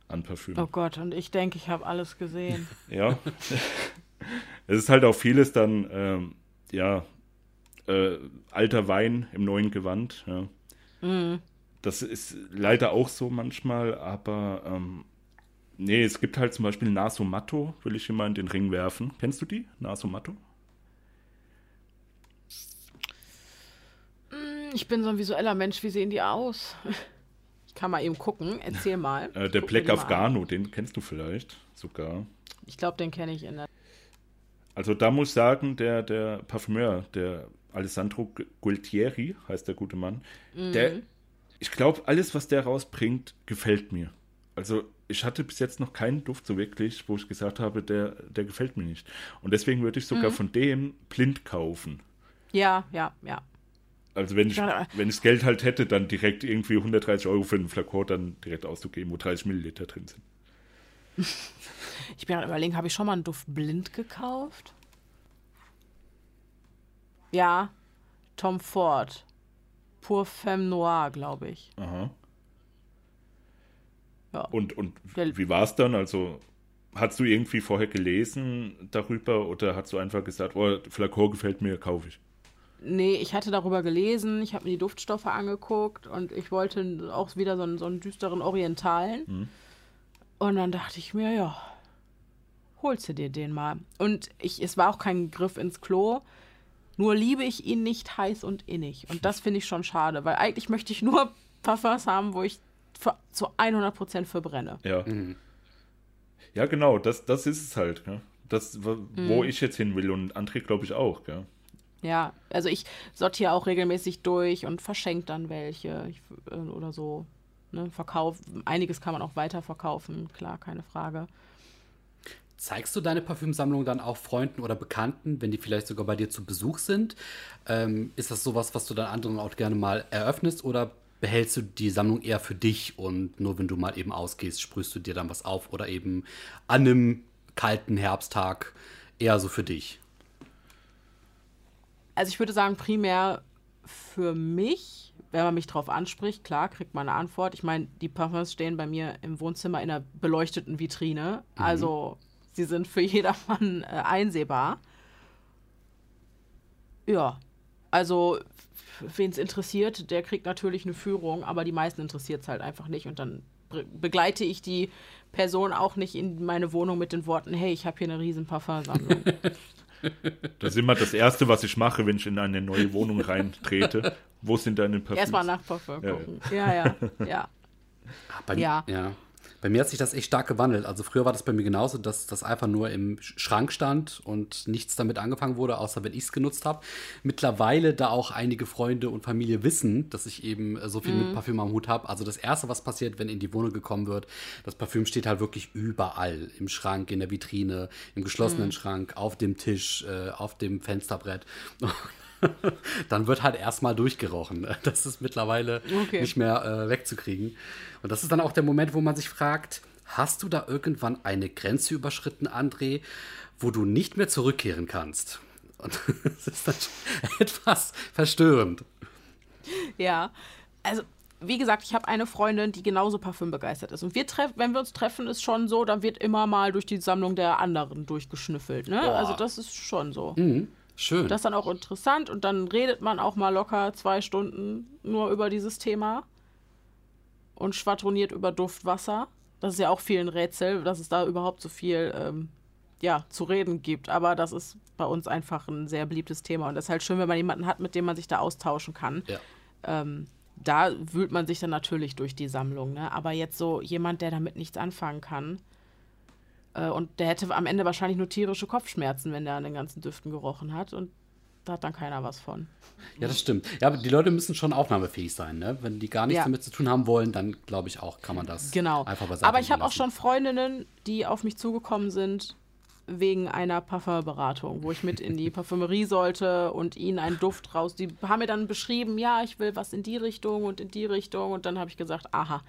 [SPEAKER 1] an Parfüm.
[SPEAKER 2] Oh Gott, und ich denke, ich habe alles gesehen.
[SPEAKER 1] ja. es ist halt auch vieles dann, ähm, ja, äh, alter Wein im neuen Gewand. Ja. Mhm. Das ist leider auch so manchmal, aber ähm, Nee, es gibt halt zum Beispiel Naso Matto, will ich immer in den Ring werfen. Kennst du die? Naso Matto?
[SPEAKER 2] Mm, ich bin so ein visueller Mensch, wie sehen die aus? Ich kann mal eben gucken, erzähl mal.
[SPEAKER 1] Äh, der Black Afghano, den kennst du vielleicht sogar.
[SPEAKER 2] Ich glaube, den kenne ich in der.
[SPEAKER 1] Also da muss ich sagen, der, der Parfümeur, der Alessandro Gualtieri, heißt der gute Mann, mhm. der, ich glaube, alles, was der rausbringt, gefällt mir. Also ich hatte bis jetzt noch keinen Duft so wirklich, wo ich gesagt habe, der, der gefällt mir nicht. Und deswegen würde ich sogar mhm. von dem blind kaufen.
[SPEAKER 2] Ja, ja, ja.
[SPEAKER 1] Also wenn ich, wenn ich das Geld halt hätte, dann direkt irgendwie 130 Euro für einen Flakon dann direkt auszugeben, wo 30 Milliliter drin sind.
[SPEAKER 2] Ich bin gerade überlegen, habe ich schon mal einen Duft blind gekauft? Ja, Tom Ford. Pour Femme Noir, glaube ich.
[SPEAKER 1] Aha. Ja. Und, und wie war es dann? Also, hast du irgendwie vorher gelesen darüber oder hast du einfach gesagt, oh, Flakon gefällt mir, kaufe ich?
[SPEAKER 2] Nee, ich hatte darüber gelesen, ich habe mir die Duftstoffe angeguckt und ich wollte auch wieder so einen, so einen düsteren Orientalen. Hm. Und dann dachte ich mir, ja, holst du dir den mal. Und ich, es war auch kein Griff ins Klo. Nur liebe ich ihn nicht heiß und innig. Und das finde ich schon schade, weil eigentlich möchte ich nur Parfums haben, wo ich zu 100% verbrenne.
[SPEAKER 1] Ja. Mhm. Ja, genau, das, das ist es halt. Ne? das, wo mhm. ich jetzt hin will und André glaube ich auch, gell?
[SPEAKER 2] Ja, also ich sortiere auch regelmäßig durch und verschenke dann welche ich, äh, oder so. Ne, Verkauf, einiges kann man auch weiterverkaufen, klar, keine Frage.
[SPEAKER 3] Zeigst du deine Parfümsammlung dann auch Freunden oder Bekannten, wenn die vielleicht sogar bei dir zu Besuch sind? Ähm, ist das sowas, was du dann anderen auch gerne mal eröffnest oder behältst du die Sammlung eher für dich und nur wenn du mal eben ausgehst, sprühst du dir dann was auf oder eben an einem kalten Herbsttag eher so für dich?
[SPEAKER 2] Also ich würde sagen, primär für mich, wenn man mich drauf anspricht, klar, kriegt man eine Antwort. Ich meine, die Parfums stehen bei mir im Wohnzimmer in einer beleuchteten Vitrine. Mhm. Also Sie sind für jedermann äh, einsehbar. Ja, also wen es interessiert, der kriegt natürlich eine Führung, aber die meisten interessiert es halt einfach nicht. Und dann begleite ich die Person auch nicht in meine Wohnung mit den Worten, hey, ich habe hier eine riesen Parfumsammlung.
[SPEAKER 1] Das ist immer das Erste, was ich mache, wenn ich in eine neue Wohnung reintrete. Wo sind deine Parfums?
[SPEAKER 2] Erstmal nach Parfum gucken. Ja, ja, ja. ja.
[SPEAKER 3] Ja. Bei mir hat sich das echt stark gewandelt. Also früher war das bei mir genauso, dass das einfach nur im Schrank stand und nichts damit angefangen wurde, außer wenn ich es genutzt habe. Mittlerweile, da auch einige Freunde und Familie wissen, dass ich eben äh, so viel mhm. mit Parfüm am Hut habe. Also das Erste, was passiert, wenn in die Wohnung gekommen wird, das Parfüm steht halt wirklich überall. Im Schrank, in der Vitrine, im geschlossenen mhm. Schrank, auf dem Tisch, äh, auf dem Fensterbrett. dann wird halt erstmal durchgerochen. Das ist mittlerweile okay. nicht mehr äh, wegzukriegen. Und das ist dann auch der Moment, wo man sich fragt, hast du da irgendwann eine Grenze überschritten, André, wo du nicht mehr zurückkehren kannst? Und das ist dann etwas verstörend.
[SPEAKER 2] Ja, also wie gesagt, ich habe eine Freundin, die genauso Parfüm begeistert ist. Und wir wenn wir uns treffen, ist schon so, dann wird immer mal durch die Sammlung der anderen durchgeschnüffelt. Ne? Also das ist schon so. Mhm.
[SPEAKER 3] Schön.
[SPEAKER 2] Das ist dann auch interessant und dann redet man auch mal locker zwei Stunden nur über dieses Thema und schwadroniert über Duftwasser. Das ist ja auch viel ein Rätsel, dass es da überhaupt so viel ähm, ja, zu reden gibt. Aber das ist bei uns einfach ein sehr beliebtes Thema und es ist halt schön, wenn man jemanden hat, mit dem man sich da austauschen kann. Ja. Ähm, da wühlt man sich dann natürlich durch die Sammlung. Ne? Aber jetzt so jemand, der damit nichts anfangen kann, und der hätte am Ende wahrscheinlich nur tierische Kopfschmerzen, wenn der an den ganzen Düften gerochen hat. Und da hat dann keiner was von.
[SPEAKER 3] Ja, das stimmt. Ja, aber die Leute müssen schon aufnahmefähig sein, ne? Wenn die gar nichts ja. damit zu tun haben wollen, dann glaube ich auch, kann man das
[SPEAKER 2] genau. einfach beiseite Aber ich habe auch schon Freundinnen, die auf mich zugekommen sind wegen einer Parfumberatung, wo ich mit in die Parfümerie sollte und ihnen einen Duft raus. Die haben mir dann beschrieben, ja, ich will was in die Richtung und in die Richtung. Und dann habe ich gesagt, aha,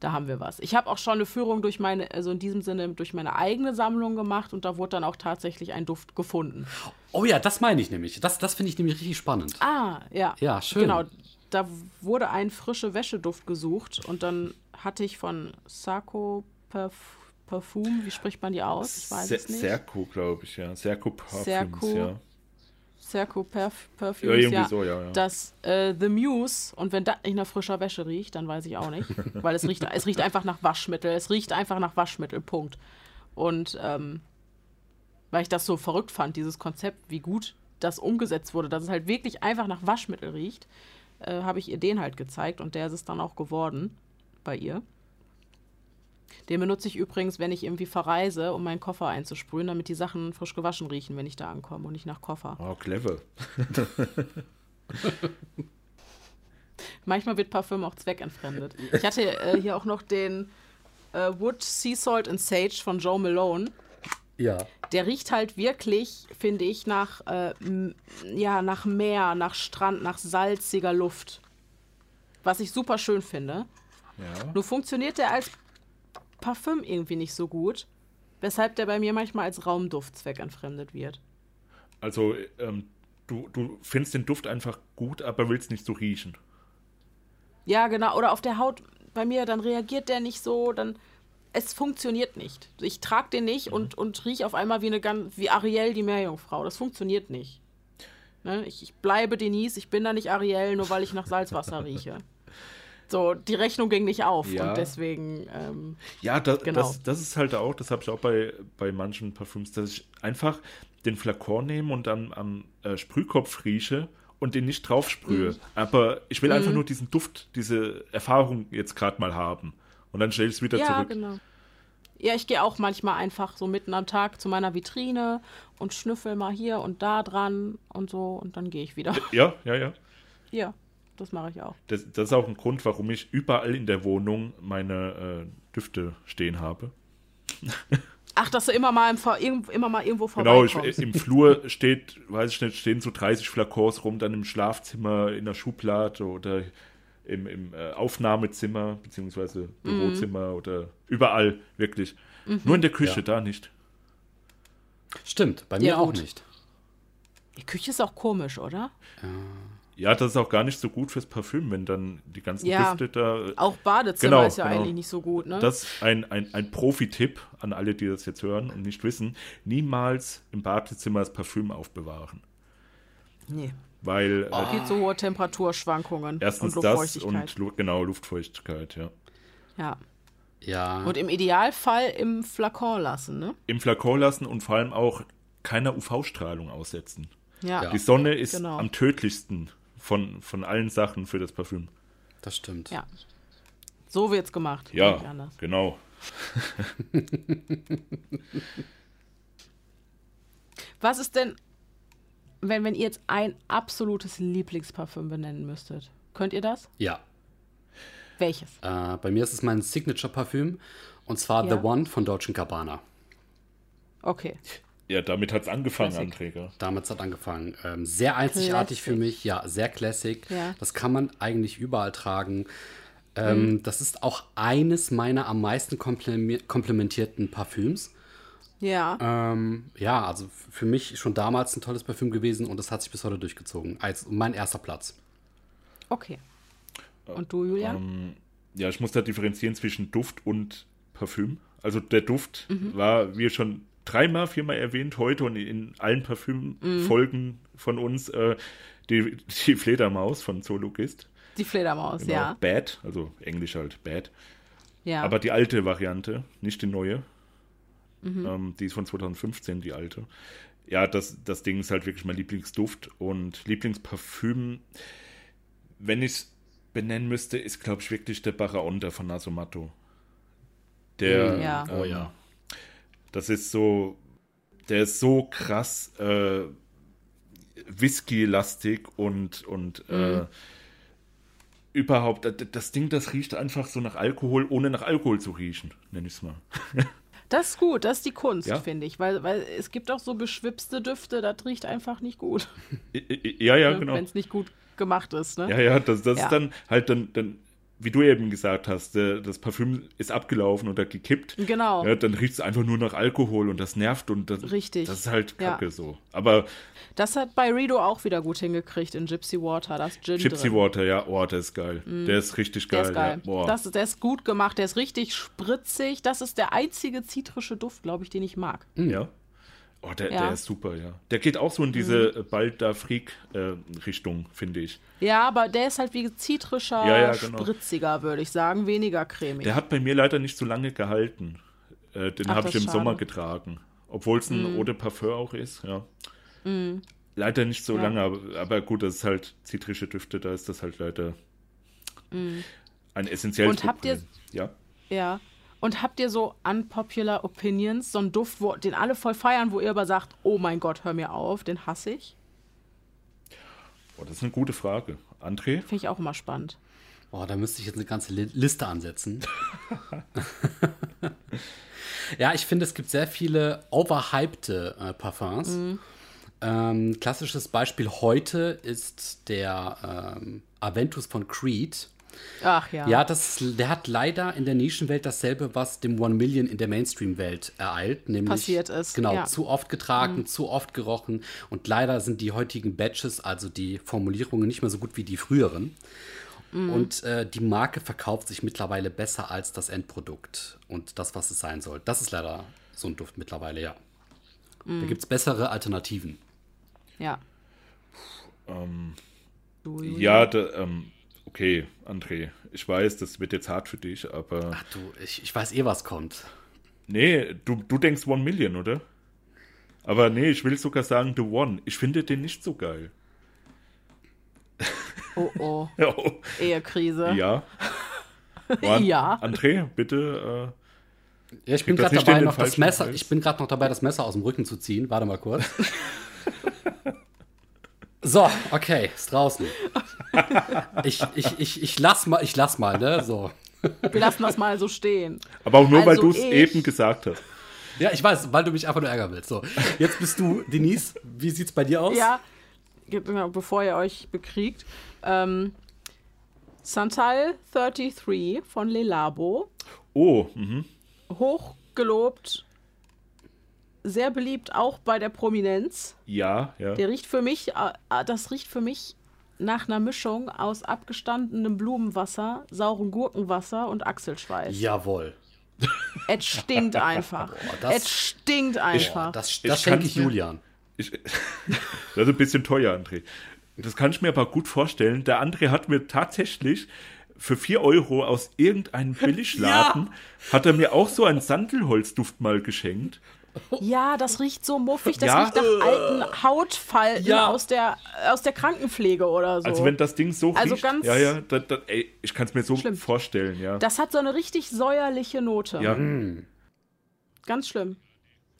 [SPEAKER 2] da haben wir was. Ich habe auch schon eine Führung durch meine, also in diesem Sinne durch meine eigene Sammlung gemacht und da wurde dann auch tatsächlich ein Duft gefunden.
[SPEAKER 3] Oh ja, das meine ich nämlich. Das, das finde ich nämlich richtig spannend.
[SPEAKER 2] Ah, ja.
[SPEAKER 3] Ja, schön.
[SPEAKER 2] Genau, da wurde ein frische Wäscheduft gesucht und dann hatte ich von Sako Perf Parfum, wie spricht man die aus?
[SPEAKER 1] Ich weiß es nicht. Serko, glaube ich, ja. Serko Parfums, Serko, ja.
[SPEAKER 2] Serco Perf Perfumes, ja, ja, so, ja, ja. das äh, The Muse und wenn das nicht nach frischer Wäsche riecht, dann weiß ich auch nicht, weil es riecht, es riecht einfach nach Waschmittel, es riecht einfach nach Waschmittel, Punkt. Und ähm, weil ich das so verrückt fand, dieses Konzept, wie gut das umgesetzt wurde, dass es halt wirklich einfach nach Waschmittel riecht, äh, habe ich ihr den halt gezeigt und der ist es dann auch geworden bei ihr. Den benutze ich übrigens, wenn ich irgendwie verreise, um meinen Koffer einzusprühen, damit die Sachen frisch gewaschen riechen, wenn ich da ankomme und nicht nach Koffer.
[SPEAKER 1] Oh, clever.
[SPEAKER 2] Manchmal wird Parfüm auch zweckentfremdet. Ich hatte äh, hier auch noch den äh, Wood Sea Salt and Sage von Joe Malone.
[SPEAKER 3] Ja.
[SPEAKER 2] Der riecht halt wirklich, finde ich, nach, äh, ja, nach Meer, nach Strand, nach salziger Luft. Was ich super schön finde. Ja. Nur funktioniert der als Parfüm irgendwie nicht so gut, weshalb der bei mir manchmal als Raumduft zweckentfremdet wird.
[SPEAKER 1] Also, ähm, du, du findest den Duft einfach gut, aber willst nicht so riechen.
[SPEAKER 2] Ja, genau. Oder auf der Haut bei mir, dann reagiert der nicht so, dann. Es funktioniert nicht. Ich trage den nicht mhm. und, und rieche auf einmal wie eine ganz, wie Ariel, die Meerjungfrau. Das funktioniert nicht. Ne? Ich, ich bleibe Denise, ich bin da nicht Ariel, nur weil ich nach Salzwasser rieche. So, die Rechnung ging nicht auf ja. und deswegen. Ähm,
[SPEAKER 1] ja, da, genau. das, das ist halt auch, das habe ich auch bei, bei manchen Parfüms, dass ich einfach den Flakon nehme und dann am äh, Sprühkopf rieche und den nicht drauf sprühe. Mhm. Aber ich will mhm. einfach nur diesen Duft, diese Erfahrung jetzt gerade mal haben. Und dann stelle ich es wieder
[SPEAKER 2] ja,
[SPEAKER 1] zurück.
[SPEAKER 2] Genau. Ja, ich gehe auch manchmal einfach so mitten am Tag zu meiner Vitrine und schnüffel mal hier und da dran und so und dann gehe ich wieder.
[SPEAKER 1] Ja, ja, ja.
[SPEAKER 2] Ja, das mache ich auch.
[SPEAKER 1] Das, das, ist auch ein Grund, warum ich überall in der Wohnung meine äh, Düfte stehen habe.
[SPEAKER 2] Ach, dass du immer mal, im, immer mal irgendwo vorbeikommst.
[SPEAKER 1] Genau, ich, im Flur steht, weiß ich nicht, stehen so 30 Flakons rum, dann im Schlafzimmer, in der Schublade oder im, im äh, Aufnahmezimmer, beziehungsweise Bürozimmer mhm. oder überall, wirklich. Mhm. Nur in der Küche, ja. da nicht.
[SPEAKER 3] Stimmt, bei mir ja, auch nicht.
[SPEAKER 2] Die Küche ist auch komisch, oder?
[SPEAKER 1] Ja. Ja, das ist auch gar nicht so gut fürs Parfüm, wenn dann die ganzen ja, Düfte da.
[SPEAKER 2] Auch Badezimmer genau, ist ja genau. eigentlich nicht so gut, ne?
[SPEAKER 1] Das ist ein, ein, ein Profi-Tipp an alle, die das jetzt hören und nicht wissen: niemals im Badezimmer das Parfüm aufbewahren.
[SPEAKER 2] Nee.
[SPEAKER 1] Weil.
[SPEAKER 2] Oh. Äh, Viel zu hohe Temperaturschwankungen.
[SPEAKER 1] Erstens und das und genau, Luftfeuchtigkeit, ja.
[SPEAKER 2] Ja.
[SPEAKER 3] Ja.
[SPEAKER 2] Und im Idealfall im Flakon lassen, ne?
[SPEAKER 1] Im Flakon lassen und vor allem auch keiner UV-Strahlung aussetzen.
[SPEAKER 2] Ja.
[SPEAKER 1] Die Sonne ist genau. am tödlichsten von, von allen Sachen für das Parfüm.
[SPEAKER 3] Das stimmt.
[SPEAKER 2] Ja. So wird's gemacht.
[SPEAKER 1] Ja, genau.
[SPEAKER 2] Was ist denn, wenn, wenn ihr jetzt ein absolutes Lieblingsparfüm benennen müsstet? Könnt ihr das?
[SPEAKER 3] Ja.
[SPEAKER 2] Welches?
[SPEAKER 3] Äh, bei mir ist es mein Signature-Parfüm und zwar ja. The One von Dolce Gabbana.
[SPEAKER 2] Okay.
[SPEAKER 1] Ja, damit hat es angefangen, Anträger.
[SPEAKER 3] Damit hat angefangen. Ähm, sehr einzigartig Classic. für mich, ja, sehr classic.
[SPEAKER 2] Ja.
[SPEAKER 3] Das kann man eigentlich überall tragen. Ähm, mhm. Das ist auch eines meiner am meisten komplementierten Parfüms.
[SPEAKER 2] Ja.
[SPEAKER 3] Ähm, ja, also für mich schon damals ein tolles Parfüm gewesen und das hat sich bis heute durchgezogen. Als mein erster Platz.
[SPEAKER 2] Okay. Und du, Julian?
[SPEAKER 1] Ähm, ja, ich muss da differenzieren zwischen Duft und Parfüm. Also der Duft mhm. war, wie schon dreimal, viermal erwähnt heute und in allen Parfümfolgen mm. von uns äh, die, die Fledermaus von Zoologist.
[SPEAKER 2] Die Fledermaus, genau. ja.
[SPEAKER 1] Bad, also Englisch halt Bad.
[SPEAKER 2] Ja.
[SPEAKER 1] Aber die alte Variante, nicht die neue. Mhm. Ähm, die ist von 2015, die alte. Ja, das, das Ding ist halt wirklich mein Lieblingsduft und Lieblingsparfüm. Wenn ich es benennen müsste, ist, glaube ich, wirklich der Baraonda von Nasomatto. Der,
[SPEAKER 2] ja.
[SPEAKER 1] Ähm, oh ja das ist so, der ist so krass äh, Whisky-lastig und, und äh, mhm. äh, überhaupt, das Ding, das riecht einfach so nach Alkohol, ohne nach Alkohol zu riechen, nenne ich es mal.
[SPEAKER 2] Das ist gut, das ist die Kunst, ja? finde ich. Weil, weil es gibt auch so beschwipste Düfte, das riecht einfach nicht gut.
[SPEAKER 1] Ja, ja, genau.
[SPEAKER 2] Wenn es nicht gut gemacht ist, ne?
[SPEAKER 1] Ja, ja, das, das ja. ist dann halt dann, dann wie du eben gesagt hast, das Parfüm ist abgelaufen oder gekippt.
[SPEAKER 2] Genau.
[SPEAKER 1] Ja, dann riecht es einfach nur nach Alkohol und das nervt und das,
[SPEAKER 2] Richtig.
[SPEAKER 1] das ist halt kacke ja. so. Aber.
[SPEAKER 2] Das hat bei Rido auch wieder gut hingekriegt in Gypsy Water, das Gin.
[SPEAKER 1] Gypsy drin. Water, ja, oh, der ist geil. Mm. Der ist richtig geil. Der ist geil. Ja,
[SPEAKER 2] das, der ist gut gemacht, der ist richtig spritzig. Das ist der einzige zitrische Duft, glaube ich, den ich mag.
[SPEAKER 1] Ja. Oh, der, ja. der ist super, ja. Der geht auch so in diese mhm. Balda Freak-Richtung, äh, finde ich.
[SPEAKER 2] Ja, aber der ist halt wie zitrischer, ja, ja, genau. spritziger, würde ich sagen, weniger cremig.
[SPEAKER 1] Der hat bei mir leider nicht so lange gehalten. Äh, den habe ich im schade. Sommer getragen. Obwohl es ein mhm. Eau de Parfum auch ist, ja. Mhm. Leider nicht so lange, aber, aber, gut, das ist halt zitrische Düfte, da ist das halt leider mhm. ein essentielles
[SPEAKER 2] Und habt ihr,
[SPEAKER 1] ja?
[SPEAKER 2] Ja, und habt ihr so unpopular Opinions, so einen Duft, wo, den alle voll feiern, wo ihr aber sagt, oh mein Gott, hör mir auf, den hasse ich?
[SPEAKER 1] Oh, das ist eine gute Frage. André?
[SPEAKER 2] Finde ich auch immer spannend.
[SPEAKER 3] Oh, da müsste ich jetzt eine ganze Liste ansetzen. ja, ich finde, es gibt sehr viele overhypte äh, Parfums. Mhm. Ähm, klassisches Beispiel heute ist der ähm, Aventus von Creed.
[SPEAKER 2] Ach ja.
[SPEAKER 3] Ja, das, der hat leider in der Nischenwelt dasselbe, was dem One Million in der Mainstream-Welt ereilt. Nämlich,
[SPEAKER 2] Passiert ist.
[SPEAKER 3] Genau,
[SPEAKER 2] ja.
[SPEAKER 3] zu oft getragen, mhm. zu oft gerochen. Und leider sind die heutigen Batches, also die Formulierungen, nicht mehr so gut wie die früheren. Mhm. Und äh, die Marke verkauft sich mittlerweile besser als das Endprodukt und das, was es sein soll. Das ist leider so ein Duft mittlerweile, ja. Mhm. Da gibt es bessere Alternativen.
[SPEAKER 2] Ja.
[SPEAKER 1] Ähm, ja, da, ähm, Okay, André, ich weiß, das wird jetzt hart für dich, aber.
[SPEAKER 3] Ach du, ich, ich weiß eh, was kommt.
[SPEAKER 1] Nee, du, du denkst One Million, oder? Aber nee, ich will sogar sagen The One. Ich finde den nicht so geil.
[SPEAKER 2] Oh oh. oh. Ehekrise.
[SPEAKER 1] Ja.
[SPEAKER 2] ja.
[SPEAKER 1] André, bitte.
[SPEAKER 3] Ja, ich bin gerade dabei, noch das Messer, ich bin gerade noch dabei, das Messer aus dem Rücken zu ziehen. Warte mal kurz. so, okay, ist draußen. ich, ich, ich, ich lass mal, ich lass mal, ne? So.
[SPEAKER 2] Wir lassen das mal so stehen.
[SPEAKER 1] Aber auch nur, also weil du es eben gesagt hast.
[SPEAKER 3] Ja, ich weiß, weil du mich einfach nur ärgern willst. So, jetzt bist du, Denise. Wie sieht's bei dir aus?
[SPEAKER 2] Ja, genau, bevor ihr euch bekriegt. Ähm, Santal 33 von Lelabo.
[SPEAKER 1] Oh, mhm.
[SPEAKER 2] Hochgelobt, sehr beliebt auch bei der Prominenz.
[SPEAKER 1] Ja, ja.
[SPEAKER 2] Der riecht für mich, äh, äh, das riecht für mich nach einer Mischung aus abgestandenem Blumenwasser, saurem Gurkenwasser und Achselschweiß.
[SPEAKER 3] Jawohl.
[SPEAKER 2] Es stinkt einfach. Boah, es stinkt einfach.
[SPEAKER 3] Boah, das das schenke ich Julian. Ich, das
[SPEAKER 1] ist ein bisschen teuer, André. Das kann ich mir aber gut vorstellen. Der André hat mir tatsächlich für 4 Euro aus irgendeinem Billigladen, ja. hat er mir auch so einen Sandelholzduft mal geschenkt.
[SPEAKER 2] Ja, das riecht so muffig, das ja. riecht nach alten Hautfalten ja. aus, der, aus der Krankenpflege oder so.
[SPEAKER 1] Also wenn das Ding so also riecht, ganz ja, ja, da, da, ey, ich kann es mir so schlimm. vorstellen, ja.
[SPEAKER 2] Das hat so eine richtig säuerliche Note.
[SPEAKER 1] Ja. Mhm.
[SPEAKER 2] Ganz schlimm.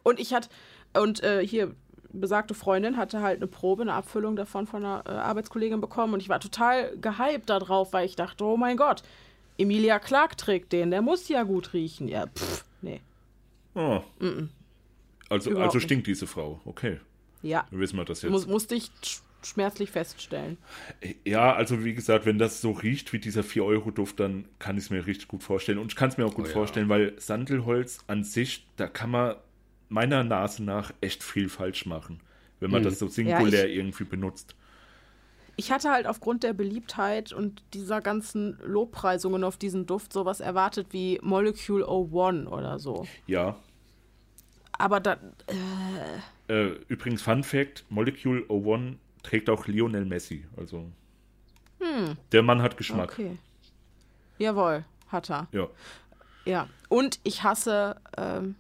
[SPEAKER 2] Und ich hatte, und äh, hier, besagte Freundin hatte halt eine Probe, eine Abfüllung davon von einer äh, Arbeitskollegin bekommen und ich war total gehypt darauf, weil ich dachte, oh mein Gott, Emilia Clark trägt den, der muss ja gut riechen. Ja, pff, nee.
[SPEAKER 1] Oh. Mm -mm. Also, also stinkt diese Frau, okay.
[SPEAKER 2] Ja.
[SPEAKER 1] Dann wissen wir das jetzt.
[SPEAKER 2] Muss, musste ich schmerzlich feststellen.
[SPEAKER 1] Ja, also wie gesagt, wenn das so riecht wie dieser 4-Euro-Duft, dann kann ich es mir richtig gut vorstellen. Und ich kann es mir auch gut oh, vorstellen, ja. weil Sandelholz an sich, da kann man meiner Nase nach echt viel falsch machen, wenn man hm. das so singulär ja, ich, irgendwie benutzt.
[SPEAKER 2] Ich hatte halt aufgrund der Beliebtheit und dieser ganzen Lobpreisungen auf diesen Duft sowas erwartet wie Molecule 01 oder so.
[SPEAKER 1] Ja.
[SPEAKER 2] Aber da.
[SPEAKER 1] Äh äh, übrigens, Fun Fact: Molecule 01 trägt auch Lionel Messi. Also. Hm. Der Mann hat Geschmack.
[SPEAKER 2] Okay. Jawohl, hat er.
[SPEAKER 1] Ja.
[SPEAKER 2] Ja. Und ich hasse ähm,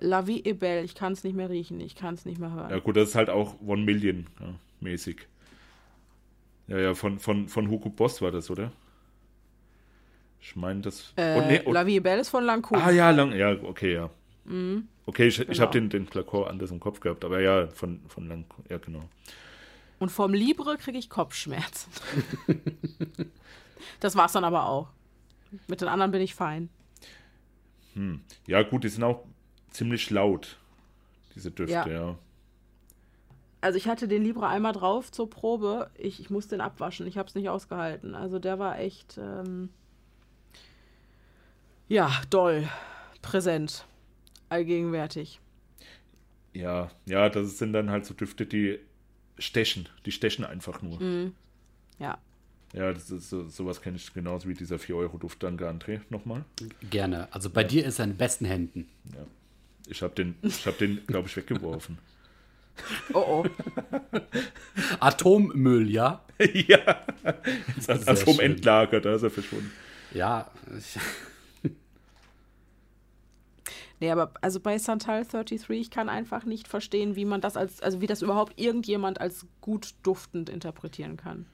[SPEAKER 2] La Vie est belle. Ich kann es nicht mehr riechen. Ich kann es nicht mehr hören.
[SPEAKER 1] Ja, gut, das ist halt auch One Million ja, mäßig. Ja, ja, von, von, von Hugo Boss war das, oder? Ich meine, das.
[SPEAKER 2] Äh, oh, nee, oh. La Vie est belle ist von Lancôme.
[SPEAKER 1] Ah, ja, lang, ja, okay, ja. Mhm. Okay, ich, genau. ich habe den, den Flakor anders im Kopf gehabt, aber ja, von, von Lancôme, ja, genau.
[SPEAKER 2] Und vom Libre kriege ich Kopfschmerzen. das war's dann aber auch. Mit den anderen bin ich fein.
[SPEAKER 1] Hm. Ja, gut, die sind auch ziemlich laut, diese Düfte, ja. ja.
[SPEAKER 2] Also ich hatte den Libra einmal drauf zur Probe. Ich, ich musste den abwaschen. Ich habe es nicht ausgehalten. Also der war echt, ähm, ja, doll, präsent, allgegenwärtig.
[SPEAKER 1] Ja, ja, das sind dann halt so Düfte, die stechen. Die stechen einfach nur.
[SPEAKER 2] Mm. Ja.
[SPEAKER 1] Ja, das ist so, sowas kenne ich genauso wie dieser 4-Euro-Duft. Danke, André, nochmal.
[SPEAKER 3] Gerne. Also bei ja. dir ist er in besten Händen.
[SPEAKER 1] Ja. Ich habe den, ich hab den glaube ich, weggeworfen.
[SPEAKER 2] Oh oh.
[SPEAKER 3] Atommüll, ja?
[SPEAKER 1] ja. Atomendlager, da ist er verschwunden.
[SPEAKER 3] Ja.
[SPEAKER 2] Nee, aber also bei Santal 33, ich kann einfach nicht verstehen, wie man das als, also wie das überhaupt irgendjemand als gut duftend interpretieren kann.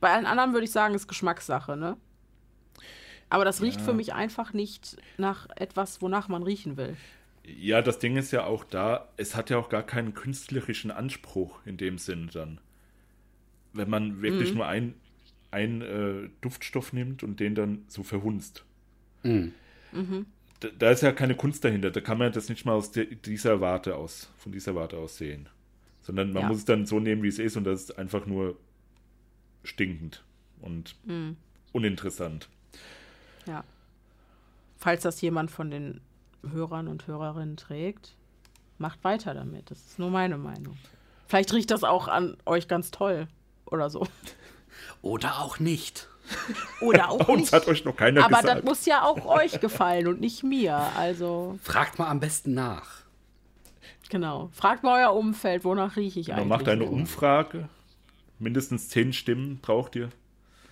[SPEAKER 2] Bei allen anderen würde ich sagen, ist Geschmackssache, ne? Aber das riecht ja. für mich einfach nicht nach etwas, wonach man riechen will.
[SPEAKER 1] Ja, das Ding ist ja auch da, es hat ja auch gar keinen künstlerischen Anspruch in dem Sinn dann. Wenn man wirklich mhm. nur ein, ein äh, Duftstoff nimmt und den dann so verhunzt.
[SPEAKER 3] Mhm.
[SPEAKER 2] Mhm.
[SPEAKER 1] Da, da, ist ja keine Kunst dahinter. Da kann man das nicht mal aus de, dieser Warte aus, von dieser Warte aus sehen. Sondern man ja. muss es dann so nehmen, wie es ist, und das ist einfach nur stinkend und
[SPEAKER 2] mhm.
[SPEAKER 1] uninteressant.
[SPEAKER 2] Ja. Falls das jemand von den Hörern und Hörerinnen trägt, macht weiter damit. Das ist nur meine Meinung. Vielleicht riecht das auch an euch ganz toll oder so.
[SPEAKER 3] Oder auch nicht.
[SPEAKER 2] Oder auch
[SPEAKER 1] Uns nicht. hat euch noch keiner
[SPEAKER 2] Aber
[SPEAKER 1] gesagt.
[SPEAKER 2] das muss ja auch euch gefallen und nicht mir. Also.
[SPEAKER 3] Fragt mal am besten nach.
[SPEAKER 2] Genau. Fragt mal euer Umfeld, wonach rieche ich
[SPEAKER 1] Man
[SPEAKER 2] eigentlich.
[SPEAKER 1] macht eine Umfrage. Mindestens zehn Stimmen braucht ihr.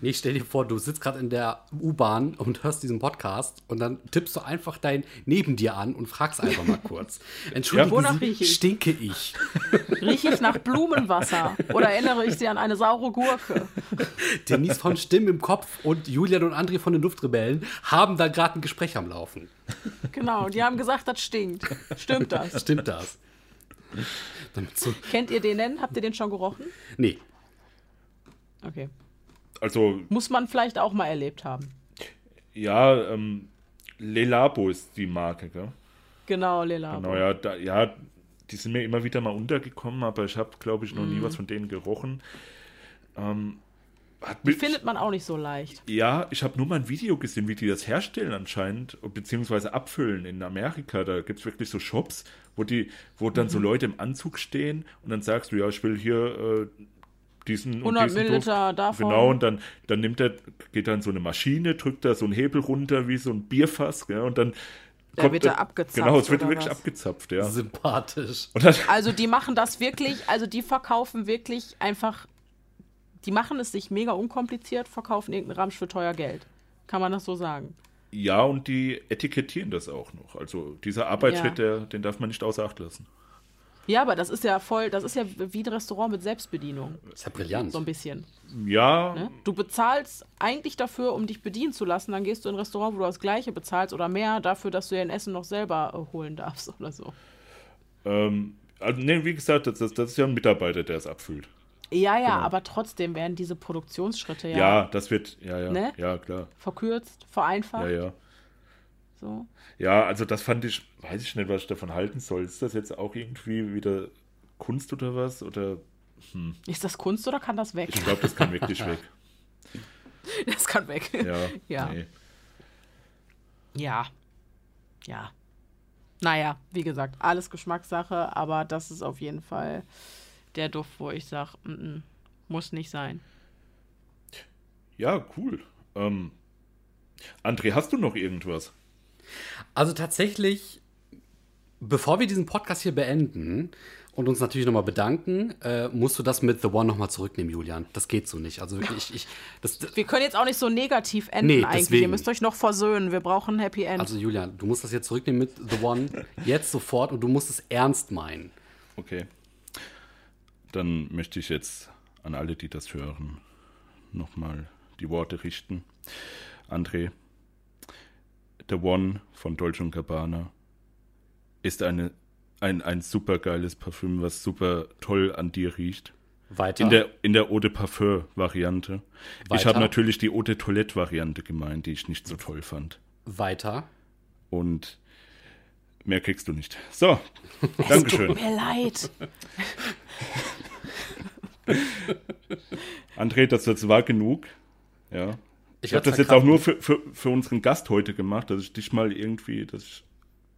[SPEAKER 3] Nee, stell dir vor, du sitzt gerade in der U-Bahn und hörst diesen Podcast und dann tippst du einfach dein neben dir an und fragst einfach mal kurz. Entschuldigung, ja, Sie, ich? stinke ich?
[SPEAKER 2] Rieche ich nach Blumenwasser oder erinnere ich Sie an eine saure Gurke?
[SPEAKER 3] Denise von Stimm im Kopf und Julian und André von den Luftrebellen haben da gerade ein Gespräch am Laufen.
[SPEAKER 2] Genau, die haben gesagt, das stinkt. Stimmt das?
[SPEAKER 3] Stimmt das?
[SPEAKER 2] So Kennt ihr den denn? Habt ihr den schon gerochen?
[SPEAKER 3] Nee.
[SPEAKER 2] Okay.
[SPEAKER 1] Also.
[SPEAKER 2] Muss man vielleicht auch mal erlebt haben.
[SPEAKER 1] Ja, ähm, Lelabo ist die Marke, gell?
[SPEAKER 2] Genau, Lelabo.
[SPEAKER 1] Genau, ja, da, ja, die sind mir immer wieder mal untergekommen, aber ich habe, glaube ich, noch mm. nie was von denen gerochen. Ähm,
[SPEAKER 2] die findet man auch nicht so leicht.
[SPEAKER 1] Ja, ich habe nur mal ein Video gesehen, wie die das herstellen anscheinend, beziehungsweise abfüllen in Amerika. Da gibt es wirklich so Shops, wo die, wo dann mhm. so Leute im Anzug stehen und dann sagst du, ja, ich will hier äh, diesen
[SPEAKER 2] 100 diesen Milliliter Duft. davon.
[SPEAKER 1] Genau, und dann, dann nimmt er, geht dann so eine Maschine, drückt da so einen Hebel runter wie so ein Bierfass, ja, und dann
[SPEAKER 2] der wird da abgezapft.
[SPEAKER 1] Genau, es wird wirklich was? abgezapft, ja.
[SPEAKER 3] Sympathisch.
[SPEAKER 2] also die machen das wirklich, also die verkaufen wirklich einfach, die machen es sich mega unkompliziert, verkaufen irgendeinen Ramsch für teuer Geld. Kann man das so sagen?
[SPEAKER 1] Ja, und die etikettieren das auch noch. Also dieser Arbeitsschritt, ja. der, den darf man nicht außer Acht lassen.
[SPEAKER 2] Ja, aber das ist ja voll, das ist ja wie ein Restaurant mit Selbstbedienung.
[SPEAKER 3] Das ist ja brillant.
[SPEAKER 2] So ein bisschen.
[SPEAKER 1] Ja.
[SPEAKER 2] Ne? Du bezahlst eigentlich dafür, um dich bedienen zu lassen, dann gehst du in ein Restaurant, wo du das Gleiche bezahlst oder mehr dafür, dass du dein Essen noch selber äh, holen darfst oder so.
[SPEAKER 1] Ähm, also, nee, wie gesagt, das, das, das ist ja ein Mitarbeiter, der es abfüllt.
[SPEAKER 2] Ja, ja, genau. aber trotzdem werden diese Produktionsschritte ja.
[SPEAKER 1] Ja, das wird, ja, ja, ne? ja, klar.
[SPEAKER 2] Verkürzt, vereinfacht.
[SPEAKER 1] Ja, ja.
[SPEAKER 2] So.
[SPEAKER 1] Ja, also das fand ich, weiß ich nicht, was ich davon halten soll. Ist das jetzt auch irgendwie wieder Kunst oder was? Oder
[SPEAKER 2] hm. Ist das Kunst oder kann das weg?
[SPEAKER 1] Ich glaube, das kann wirklich weg.
[SPEAKER 2] Das kann weg.
[SPEAKER 1] Ja.
[SPEAKER 2] Ja. Nee. Ja. Ja. Naja, wie gesagt, alles Geschmackssache, aber das ist auf jeden Fall der Duft, wo ich sage, mm -mm, muss nicht sein.
[SPEAKER 1] Ja, cool. Ähm, André, hast du noch irgendwas?
[SPEAKER 3] Also tatsächlich, bevor wir diesen Podcast hier beenden und uns natürlich nochmal bedanken, äh, musst du das mit The One nochmal zurücknehmen, Julian. Das geht so nicht. Also wirklich, ich,
[SPEAKER 2] das, wir können jetzt auch nicht so negativ enden nee, eigentlich. Deswegen. Ihr müsst euch noch versöhnen. Wir brauchen ein Happy End.
[SPEAKER 3] Also Julian, du musst das jetzt zurücknehmen mit The One. jetzt sofort und du musst es ernst meinen.
[SPEAKER 1] Okay. Dann möchte ich jetzt an alle, die das hören, nochmal die Worte richten. André, The One von Dolce Gabbana ist eine, ein, ein super geiles Parfüm, was super toll an dir riecht.
[SPEAKER 3] Weiter.
[SPEAKER 1] In der, in der Eau de Parfum-Variante. Ich habe natürlich die Eau de Toilette-Variante gemeint, die ich nicht so toll fand.
[SPEAKER 3] Weiter.
[SPEAKER 1] Und mehr kriegst du nicht. So, es Dankeschön.
[SPEAKER 2] Tut mir leid.
[SPEAKER 1] André, das, das war genug. Ja. Ich, ich habe das jetzt auch nur für, für, für unseren Gast heute gemacht, dass ich dich mal irgendwie, dass ich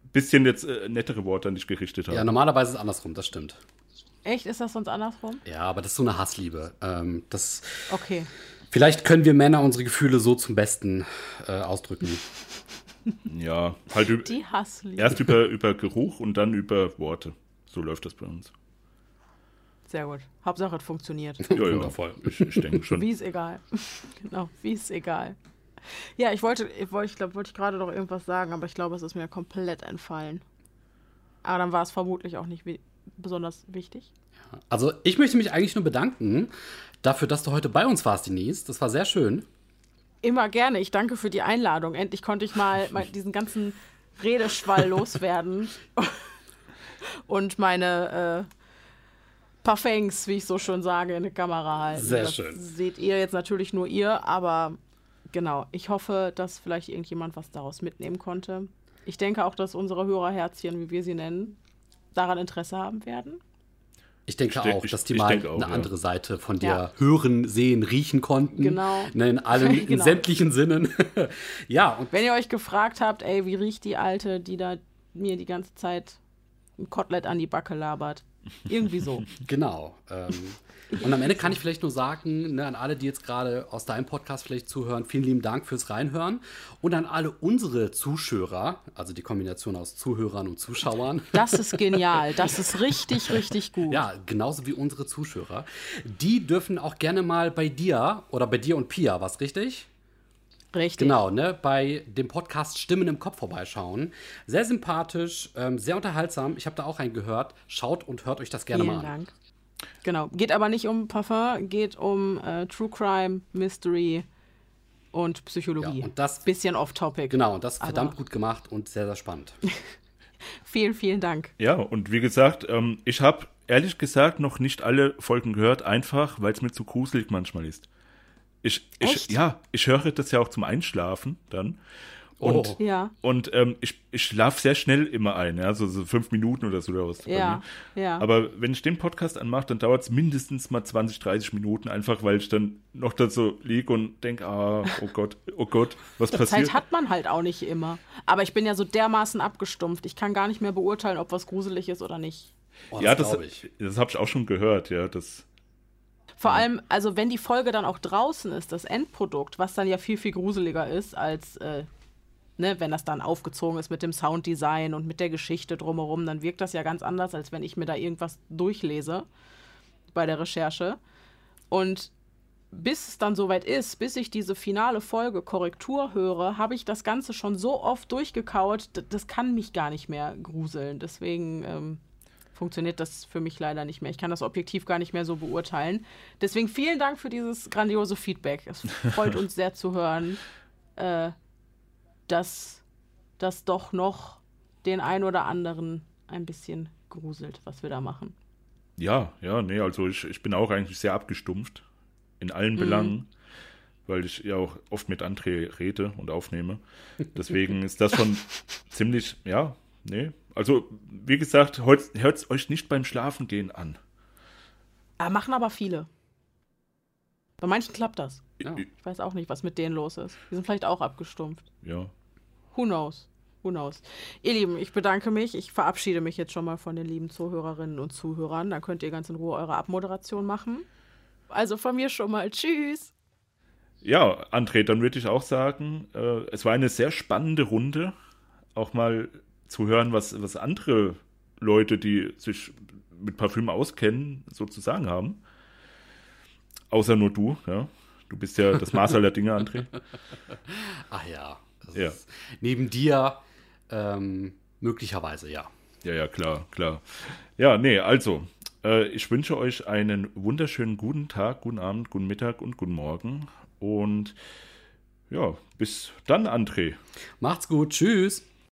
[SPEAKER 1] ein bisschen jetzt äh, nettere Worte an dich gerichtet habe.
[SPEAKER 3] Ja, normalerweise ist es andersrum, das stimmt.
[SPEAKER 2] Echt? Ist das sonst andersrum?
[SPEAKER 3] Ja, aber das ist so eine Hassliebe. Ähm, das,
[SPEAKER 2] okay.
[SPEAKER 3] Vielleicht können wir Männer unsere Gefühle so zum Besten äh, ausdrücken.
[SPEAKER 1] ja, halt
[SPEAKER 2] Die Hassliebe.
[SPEAKER 1] erst über, über Geruch und dann über Worte. So läuft das bei uns.
[SPEAKER 2] Sehr gut. Hauptsache, es funktioniert.
[SPEAKER 1] Ja, ja, Wundervoll. Ich, ich denke schon.
[SPEAKER 2] wie ist egal. genau, wie ist egal. Ja, ich wollte, ich, wollte, ich glaube, wollte ich gerade noch irgendwas sagen, aber ich glaube, es ist mir komplett entfallen. Aber dann war es vermutlich auch nicht besonders wichtig.
[SPEAKER 3] Also, ich möchte mich eigentlich nur bedanken dafür, dass du heute bei uns warst, Denise. Das war sehr schön.
[SPEAKER 2] Immer gerne. Ich danke für die Einladung. Endlich konnte ich mal, mal diesen ganzen Redeschwall loswerden und meine äh, Parfums, wie ich so schon sage, in die Kamera halten.
[SPEAKER 3] Sehr
[SPEAKER 2] das
[SPEAKER 3] schön.
[SPEAKER 2] Seht ihr jetzt natürlich nur ihr, aber genau. Ich hoffe, dass vielleicht irgendjemand was daraus mitnehmen konnte. Ich denke auch, dass unsere Hörerherzchen, wie wir sie nennen, daran Interesse haben werden.
[SPEAKER 3] Ich denke ich auch, dass die mal auch, eine ja. andere Seite von dir ja. hören, sehen, riechen konnten.
[SPEAKER 2] Genau.
[SPEAKER 3] Ne, in allen, genau. in sämtlichen Sinnen. ja.
[SPEAKER 2] Und wenn ihr euch gefragt habt, ey, wie riecht die Alte, die da mir die ganze Zeit ein Kotelett an die Backe labert, Irgendwie so.
[SPEAKER 3] genau. Ähm, und am Ende kann ich vielleicht nur sagen, ne, an alle, die jetzt gerade aus deinem Podcast vielleicht zuhören, vielen lieben Dank fürs Reinhören. Und an alle unsere Zuschauer, also die Kombination aus Zuhörern und Zuschauern.
[SPEAKER 2] Das ist genial. Das ist richtig, richtig gut.
[SPEAKER 3] Ja, genauso wie unsere Zuschauer. Die dürfen auch gerne mal bei dir oder bei dir und Pia, was richtig?
[SPEAKER 2] Richtig.
[SPEAKER 3] Genau, ne? Bei dem Podcast Stimmen im Kopf vorbeischauen. Sehr sympathisch, ähm, sehr unterhaltsam. Ich habe da auch einen gehört. Schaut und hört euch das gerne
[SPEAKER 2] Vielen
[SPEAKER 3] mal an.
[SPEAKER 2] Dank. Genau. Geht aber nicht um Parfum, geht um äh, True Crime, Mystery und Psychologie.
[SPEAKER 3] Ja, und das,
[SPEAKER 2] Bisschen off-topic.
[SPEAKER 3] Genau, und das verdammt gut gemacht und sehr, sehr spannend.
[SPEAKER 2] vielen, vielen Dank.
[SPEAKER 1] Ja, und wie gesagt, ähm, ich habe ehrlich gesagt noch nicht alle Folgen gehört, einfach weil es mir zu gruselig manchmal ist. Ich, ich, ja, ich höre das ja auch zum Einschlafen dann. Und,
[SPEAKER 2] oh. ja.
[SPEAKER 1] und ähm, ich, ich schlafe sehr schnell immer ein, ja, so, so fünf Minuten oder so daraus.
[SPEAKER 2] Ja, ja.
[SPEAKER 1] Aber wenn ich den Podcast anmache, dann dauert es mindestens mal 20, 30 Minuten, einfach weil ich dann noch da so liege und denke, ah, oh Gott, oh Gott, was passiert?
[SPEAKER 2] Zeit hat man halt auch nicht immer. Aber ich bin ja so dermaßen abgestumpft. Ich kann gar nicht mehr beurteilen, ob was gruselig ist oder nicht.
[SPEAKER 1] Oh, das ja, das, das habe ich auch schon gehört, ja, das
[SPEAKER 2] vor allem, also wenn die Folge dann auch draußen ist, das Endprodukt, was dann ja viel, viel gruseliger ist, als äh, ne, wenn das dann aufgezogen ist mit dem Sounddesign und mit der Geschichte drumherum, dann wirkt das ja ganz anders, als wenn ich mir da irgendwas durchlese bei der Recherche. Und bis es dann soweit ist, bis ich diese finale Folge Korrektur höre, habe ich das Ganze schon so oft durchgekaut, das kann mich gar nicht mehr gruseln. Deswegen ähm, funktioniert das für mich leider nicht mehr. Ich kann das objektiv gar nicht mehr so beurteilen. Deswegen vielen Dank für dieses grandiose Feedback. Es freut uns sehr zu hören, äh, dass das doch noch den ein oder anderen ein bisschen gruselt, was wir da machen.
[SPEAKER 1] Ja, ja, nee, also ich, ich bin auch eigentlich sehr abgestumpft in allen mhm. Belangen, weil ich ja auch oft mit André rede und aufnehme. Deswegen ist das schon ziemlich, ja, nee, also, wie gesagt, hört es euch nicht beim Schlafengehen an.
[SPEAKER 2] Ah, machen aber viele. Bei manchen klappt das. Ja. Ich weiß auch nicht, was mit denen los ist. Die sind vielleicht auch abgestumpft.
[SPEAKER 1] Ja.
[SPEAKER 2] Who knows? Who knows? Ihr Lieben, ich bedanke mich. Ich verabschiede mich jetzt schon mal von den lieben Zuhörerinnen und Zuhörern. Dann könnt ihr ganz in Ruhe eure Abmoderation machen. Also von mir schon mal Tschüss.
[SPEAKER 1] Ja, André, dann würde ich auch sagen, äh, es war eine sehr spannende Runde. Auch mal zu hören, was, was andere Leute, die sich mit Parfüm auskennen, sozusagen haben. Außer nur du, ja. Du bist ja das Maß aller Dinge, André.
[SPEAKER 3] Ach ja. ja. neben dir ähm, möglicherweise, ja.
[SPEAKER 1] Ja, ja, klar, klar. Ja, nee, also, äh, ich wünsche euch einen wunderschönen guten Tag, guten Abend, guten Mittag und guten Morgen. Und ja, bis dann, André.
[SPEAKER 3] Macht's gut. Tschüss.